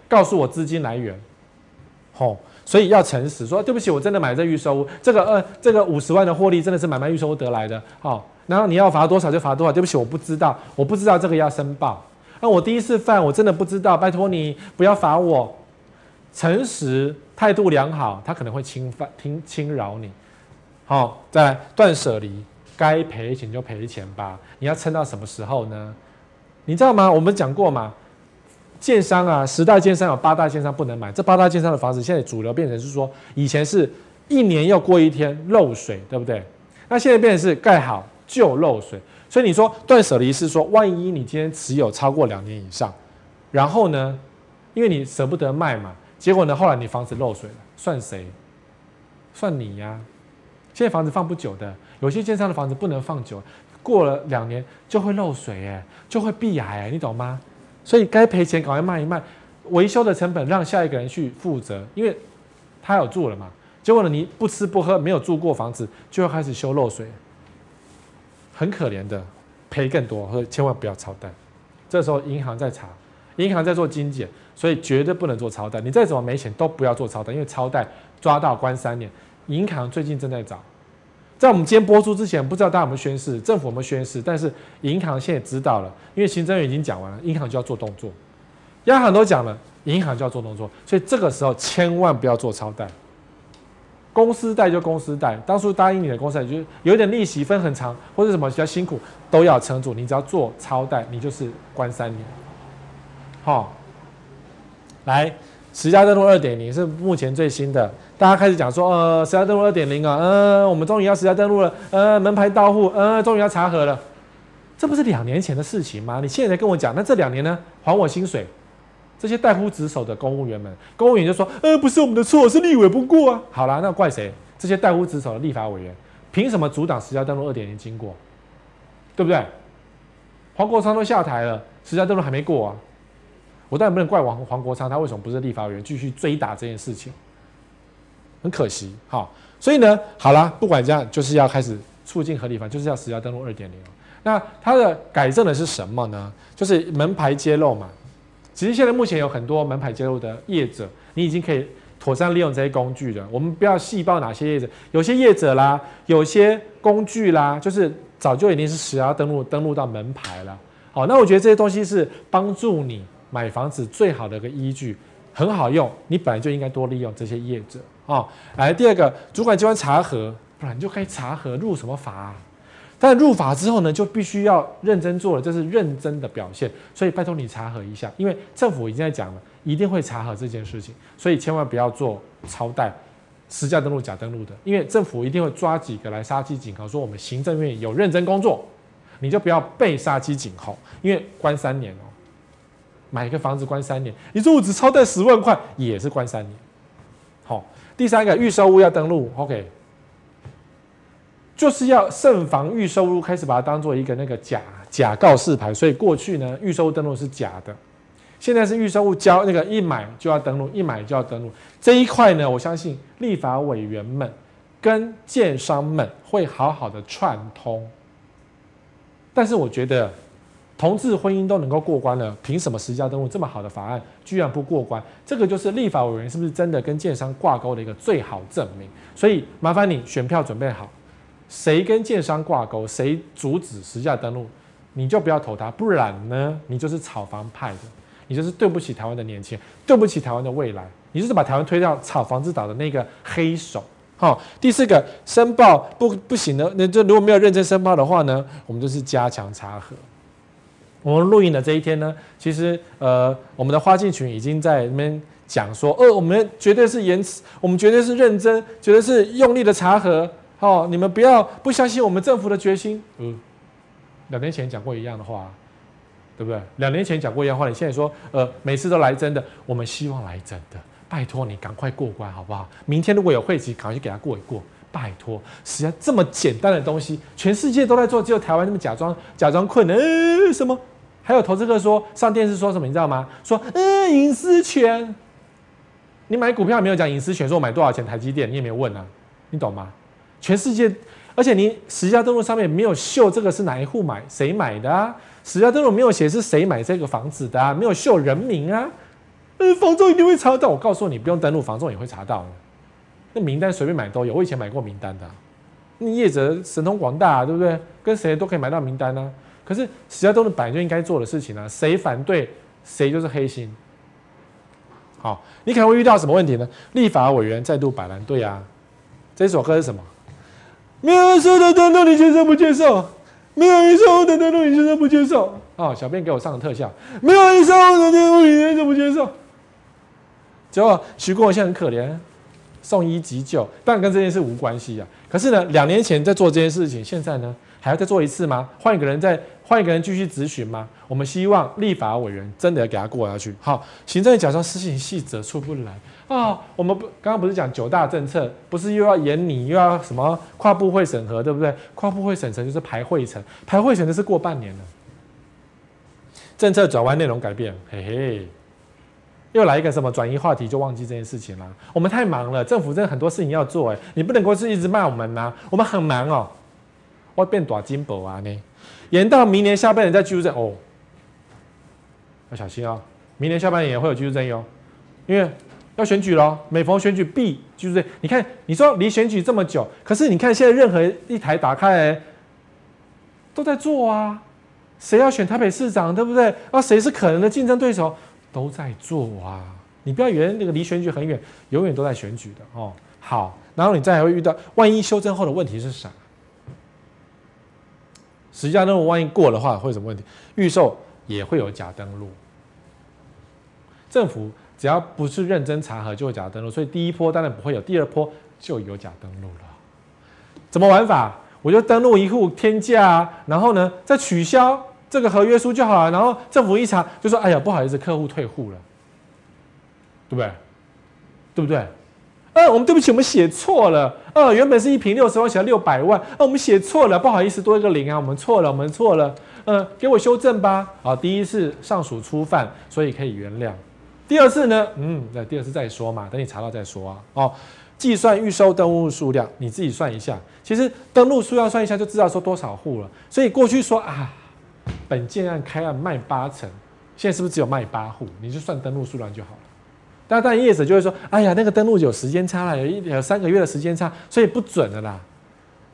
告诉我资金来源。吼，所以要诚实说，对不起，我真的买这预售屋，这个呃，这个五十万的获利真的是买卖预售屋得来的。好，然后你要罚多少就罚多少。对不起，我不知道，我不知道这个要申报。那我第一次犯，我真的不知道，拜托你不要罚我。诚实态度良好，他可能会轻犯轻轻饶你。好，再来断舍离。该赔钱就赔钱吧，你要撑到什么时候呢？你知道吗？我们讲过嘛，建商啊，十大建商有八大建商不能买，这八大建商的房子现在主流变成是说，以前是一年又过一天漏水，对不对？那现在变成是盖好就漏水。所以你说断舍离是说，万一你今天持有超过两年以上，然后呢，因为你舍不得卖嘛，结果呢，后来你房子漏水了，算谁？算你呀、现在房子放不久的，有些建商的房子不能放久，过了两年就会漏水，哎，就会壁癌，你懂吗？所以该赔钱赶快卖一卖，维修的成本让下一个人去负责，因为他有住了嘛。结果呢，你不吃不喝，没有住过房子，就要开始修漏水，很可怜的，赔更多，所以千万不要超贷。这时候银行在查，银行在做精简，所以绝对不能做超贷。你再怎么没钱，都不要做超贷，因为超贷抓到关三年。银行最近正在找，在我们今天播出之前，不知道大家有没有宣誓，政府有没有宣誓，但是银行现在知道了，因为行政院已经讲完了，银行就要做动作，央行都讲了，银行就要做动作，所以这个时候千万不要做超贷。公司贷就公司贷，当初答应你的公司贷，就有点利息分很长，或者什么比较辛苦，都要撑住。你只要做超贷，你就是关三年。好，来，实价登录二点零是目前最新的，大家开始讲说，呃，实价登录二点零啊，嗯、呃，我们终于要实价登录了，呃，门牌到户，呃，终于要查核了，这不是两年前的事情吗？你现在跟我讲，那这两年呢，还我薪水。这些代夫职守的公务员们，公务员就说：“呃，不是我们的错，是立委不过啊。”好啦，那怪谁？这些代夫职守的立法委员，凭什么阻挡实价登录二点零经过？对不对？黄国昌都下台了，实价登录还没过啊！我当然不能怪王黄国昌，他为什么不是立法委员继续追打这件事情？很可惜，好，所以呢，好啦，不管这样，就是要开始促进合理化，就是要实价登录二点零。那它的改正的是什么呢？就是门牌揭露嘛。其实现在目前有很多门牌揭露的业者，你已经可以妥善利用这些工具了。我们不要细报哪些业者，有些业者啦，有些工具啦，就是早就已经是实价登录登录到门牌了。好，那我觉得这些东西是帮助你买房子最好的一个依据，很好用。你本来就应该多利用这些业者哦。来，第二个，主管机关查核，不然你就可以查核入什么法啊？但入法之后呢，就必须要认真做了，这是认真的表现。所以拜托你查核一下，因为政府已经在讲了，一定会查核这件事情。所以千万不要做超贷、实价登录假登录的，因为政府一定会抓几个来杀鸡儆猴，说我们行政院有认真工作，你就不要被杀鸡儆猴，因为关三年哦，买一个房子关三年，你说我只超贷十万块，也是关三年。第三个预售屋要登录，OK。就是要慎防预售屋开始把它当做一个那个假假告示牌，所以过去呢，预售屋登录是假的，现在是预售屋交那个一买就要登录，一买就要登录这一块呢，我相信立法委员们跟建商们会好好的串通。但是我觉得同志婚姻都能够过关了，凭什么实价登录这么好的法案居然不过关？这个就是立法委员是不是真的跟建商挂钩的一个最好证明？所以麻烦你选票准备好。谁跟建商挂钩，谁阻止实价登录，你就不要投他，不然呢，你就是炒房派的，你就是对不起台湾的年轻人，对不起台湾的未来，你就是把台湾推到炒房之岛的那个黑手。好，第四个申报不不行的，那就如果没有认真申报的话呢，我们就是加强查核。我们录音的这一天呢，其实呃，我们的花进群已经在那边讲说，呃，我们绝对是严词，我们绝对是认真，绝对是用力的查核。哦，你们不要不相信我们政府的决心。嗯，两年前讲过一样的话，对不对？两年前讲过一样话，你现在说，呃，每次都来真的，我们希望来真的。拜托你赶快过关好不好？明天如果有会期，赶快去给他过一过。拜托，实际这么简单的东西，全世界都在做，只有台湾那么假装假装困难。呃，什么？还有投资客说上电视说什么？你知道吗？说，嗯，隐私权。你买股票没有讲隐私权，说我买多少钱台积电，你也没有问啊，你懂吗？全世界，而且你实价登录上面没有秀这个是哪一户买谁买的啊？实价登录没有写是谁买这个房子的啊？没有秀人名啊？呃，房仲一定会查到。我告诉你，不用登录，房仲也会查到。那名单随便买都有，我以前买过名单的。那业者神通广大，对不对？跟谁都可以买到名单呢？可是实价登录本来就应该做的事情呢？谁反对谁就是黑心。好，你可能会遇到什么问题呢？立法委员再度摆烂，对啊，这首歌是什么？没有人说的登录，你接受不接受？没有人说的登录，你接受不接受？哦，小编给我上个特效。没有人说的登录，你接受不接受？结果许国文现在很可怜，送医急救，当然跟这件事无关系啊。可是呢，两年前在做这件事情，现在呢还要再做一次吗？换一个人再换一个人继续咨询吗？我们希望立法委员真的要给他过下去。好，行政假装施行细则出不来啊、我们不刚刚不是讲九大政策，不是又要严拟又要什么跨部会审核，对不对？跨部会审核就是排会程，排会程的是过半年了。政策转弯，内容改变，嘿嘿。又来一个什么转移话题就忘记这件事情了。我们太忙了，政府真的很多事情要做，哎，你不能够是一直骂我们呐。我们很忙哦，我变大金宝啊呢。延到明年下半年再居住证哦，要小心哦。明年下半年也会有居住证哟，因为要选举咯，每逢选举必居住证。你看，你说离选举这么久，可是你看现在任何一台打开来都在做啊。谁要选台北市长，对不对？啊，谁是可能的竞争对手？都在做啊！你不要以为那个离选举很远，永远都在选举的哦。好，然后你再还会遇到，万一修正后的问题是啥？实际上，如果万一过的话，会有什么问题？预售也会有假登录。政府只要不是认真查核，就会假登录。所以第一波当然不会有，第二波就有假登录了。怎么玩法？我就登录一户天价，然后呢再取消。这个合约书就好了，然后政府一查就说：“哎呀，不好意思，客户退户了，对不对？对不对？呃、啊，我们对不起，我们写错了。呃、啊，原本是一瓶六十万，写了六百万。啊，我们写错了，不好意思，多一个零啊，我们错了，我们错了。嗯、给我修正吧。啊，第一次尚属初犯，所以可以原谅。第二次呢？嗯，那第二次再说嘛，等你查到再说啊。哦，计算预收登录数量，你自己算一下。其实登录数量算一下就知道说多少户了。所以过去说啊。本建案开案卖八成，现在是不是只有卖八户？你就算登录数量就好了。但但业者就会说：“哎呀，那个登录有时间差了，有一有三个月的时间差，所以不准的啦。”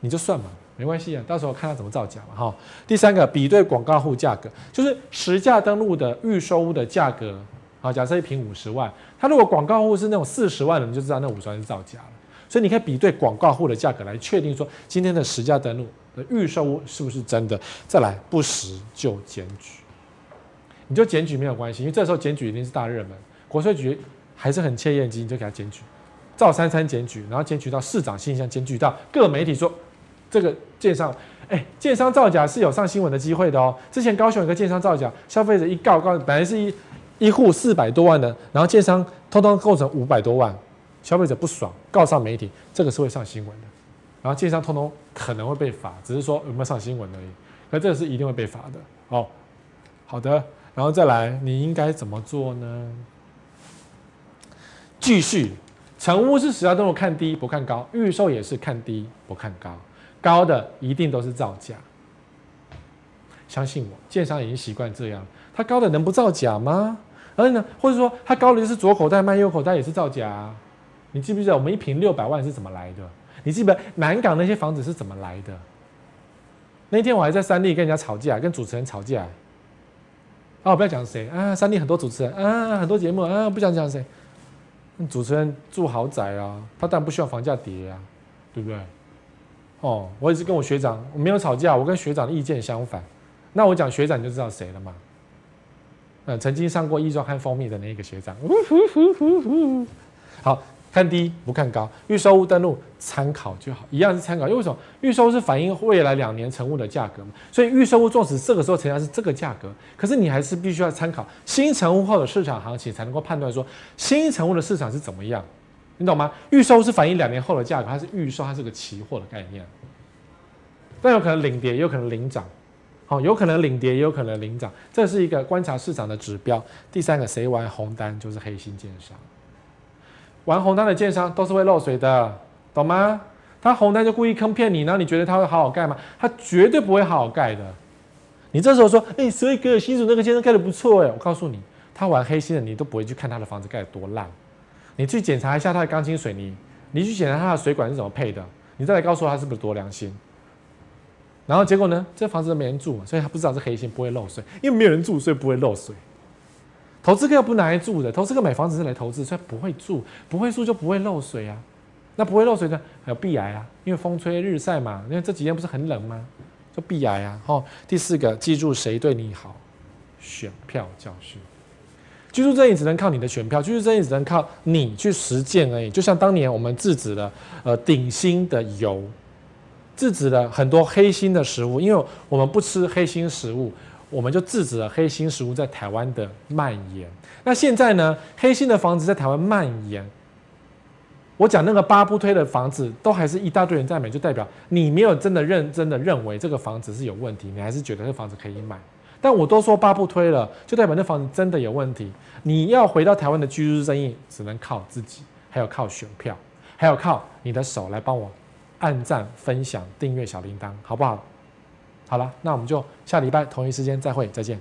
你就算嘛，没关系啊，到时候看他怎么造假嘛。哈，第三个比对广告户价格，就是实价登录的预收屋的价格。好，假设一坪五十万，他如果广告户是那种四十万的，你就知道那五十万是造假了。所以你可以比对广告户的价格来确定说今天的实价登录。预售屋是不是真的？再来不实就检举，你就检举没有关系，因为这时候检举一定是大热门，国税局还是很切验机，你就给他检举，赵三三检举，然后检举到市长信箱，检举到各媒体说这个建商，哎，建商造假是有上新闻的机会的哦。之前高雄有个建商造假，消费者一告告，本来是一一户四百多万的，然后建商通通构成五百多万，消费者不爽，告上媒体，这个是会上新闻的。然后建商通通可能会被罚，只是说有没有上新闻而已。可这个是一定会被罚的哦。好的，然后再来，你应该怎么做呢？继续，成屋是实价登录看低不看高，预售也是看低不看高，高的一定都是造假。相信我，建商已经习惯这样，它高的能不造假吗？而且呢，或者说它高的就是左口袋卖右口袋也是造假啊。你记不记得我们一瓶六百万是怎么来的？你记不南港那些房子是怎么来的？那天我还在三立跟人家吵架，跟主持人吵架。啊，我不要讲谁啊，三立很多主持人啊，很多节目啊，不想讲谁。主持人住豪宅啊，他当然不希望房价跌啊，对不对？哦，我也是跟我学长，我没有吵架，我跟学长的意见相反。那我讲学长你就知道谁了嘛？嗯，曾经上过《一周刊》封面的那个学长。好。看低不看高，预售屋登录参考就好，一样是参考。因为为什么？预售是反映未来两年成屋的价格嘛，所以预售屋纵使这个时候成交是这个价格，可是你还是必须要参考新成屋后的市场行情，才能够判断说新成屋的市场是怎么样，你懂吗？预售是反映两年后的价格，它是预售，它是个期货的概念，但有可能领跌，也有可能领涨，好，有可能领跌，也有可能领涨，这是一个观察市场的指标。第三个，谁玩红单就是黑心奸商。玩红单的建商都是会漏水的，懂吗？他红单就故意坑骗你，然后你觉得他会好好盖吗？他绝对不会好好盖的。你这时候说，哎、欸，所以格尔新竹那个建商盖得不错哎，我告诉你，他玩黑心的，你都不会去看他的房子盖得多烂。你去检查一下他的钢筋水泥，你去检查他的水管是怎么配的，你再来告诉我他是不是多良心。然后结果呢，这房子都没人住嘛，所以他不知道是黑心，不会漏水，因为没有人住，所以不会漏水。投资客又不拿来住的，投资客买房子是来投资，所以不会住，不会住就不会漏水啊。那不会漏水的还有避癌啊，因为风吹日晒嘛。因为这几天不是很冷吗？就避癌啊。哦，第四个，记住谁对你好，选票教训。居住正义只能靠你的选票，居住正义只能靠你去实践而已。就像当年我们制止了呃顶新的油，制止了很多黑心的食物，因为我们不吃黑心食物，我们就制止了黑心食物在台湾的蔓延。那现在呢，黑心的房子在台湾蔓延。我讲那个八不推的房子，都还是一大堆人在买，就代表你没有真的认真的认为这个房子是有问题，你还是觉得这房子可以买。但我都说八不推了，就代表那房子真的有问题。你要回到台湾的居住正义，只能靠自己，还有靠选票，还有靠你的手来帮我按赞、分享、订阅小铃铛，好不好？好了，那我们就下礼拜同一时间再会，再见。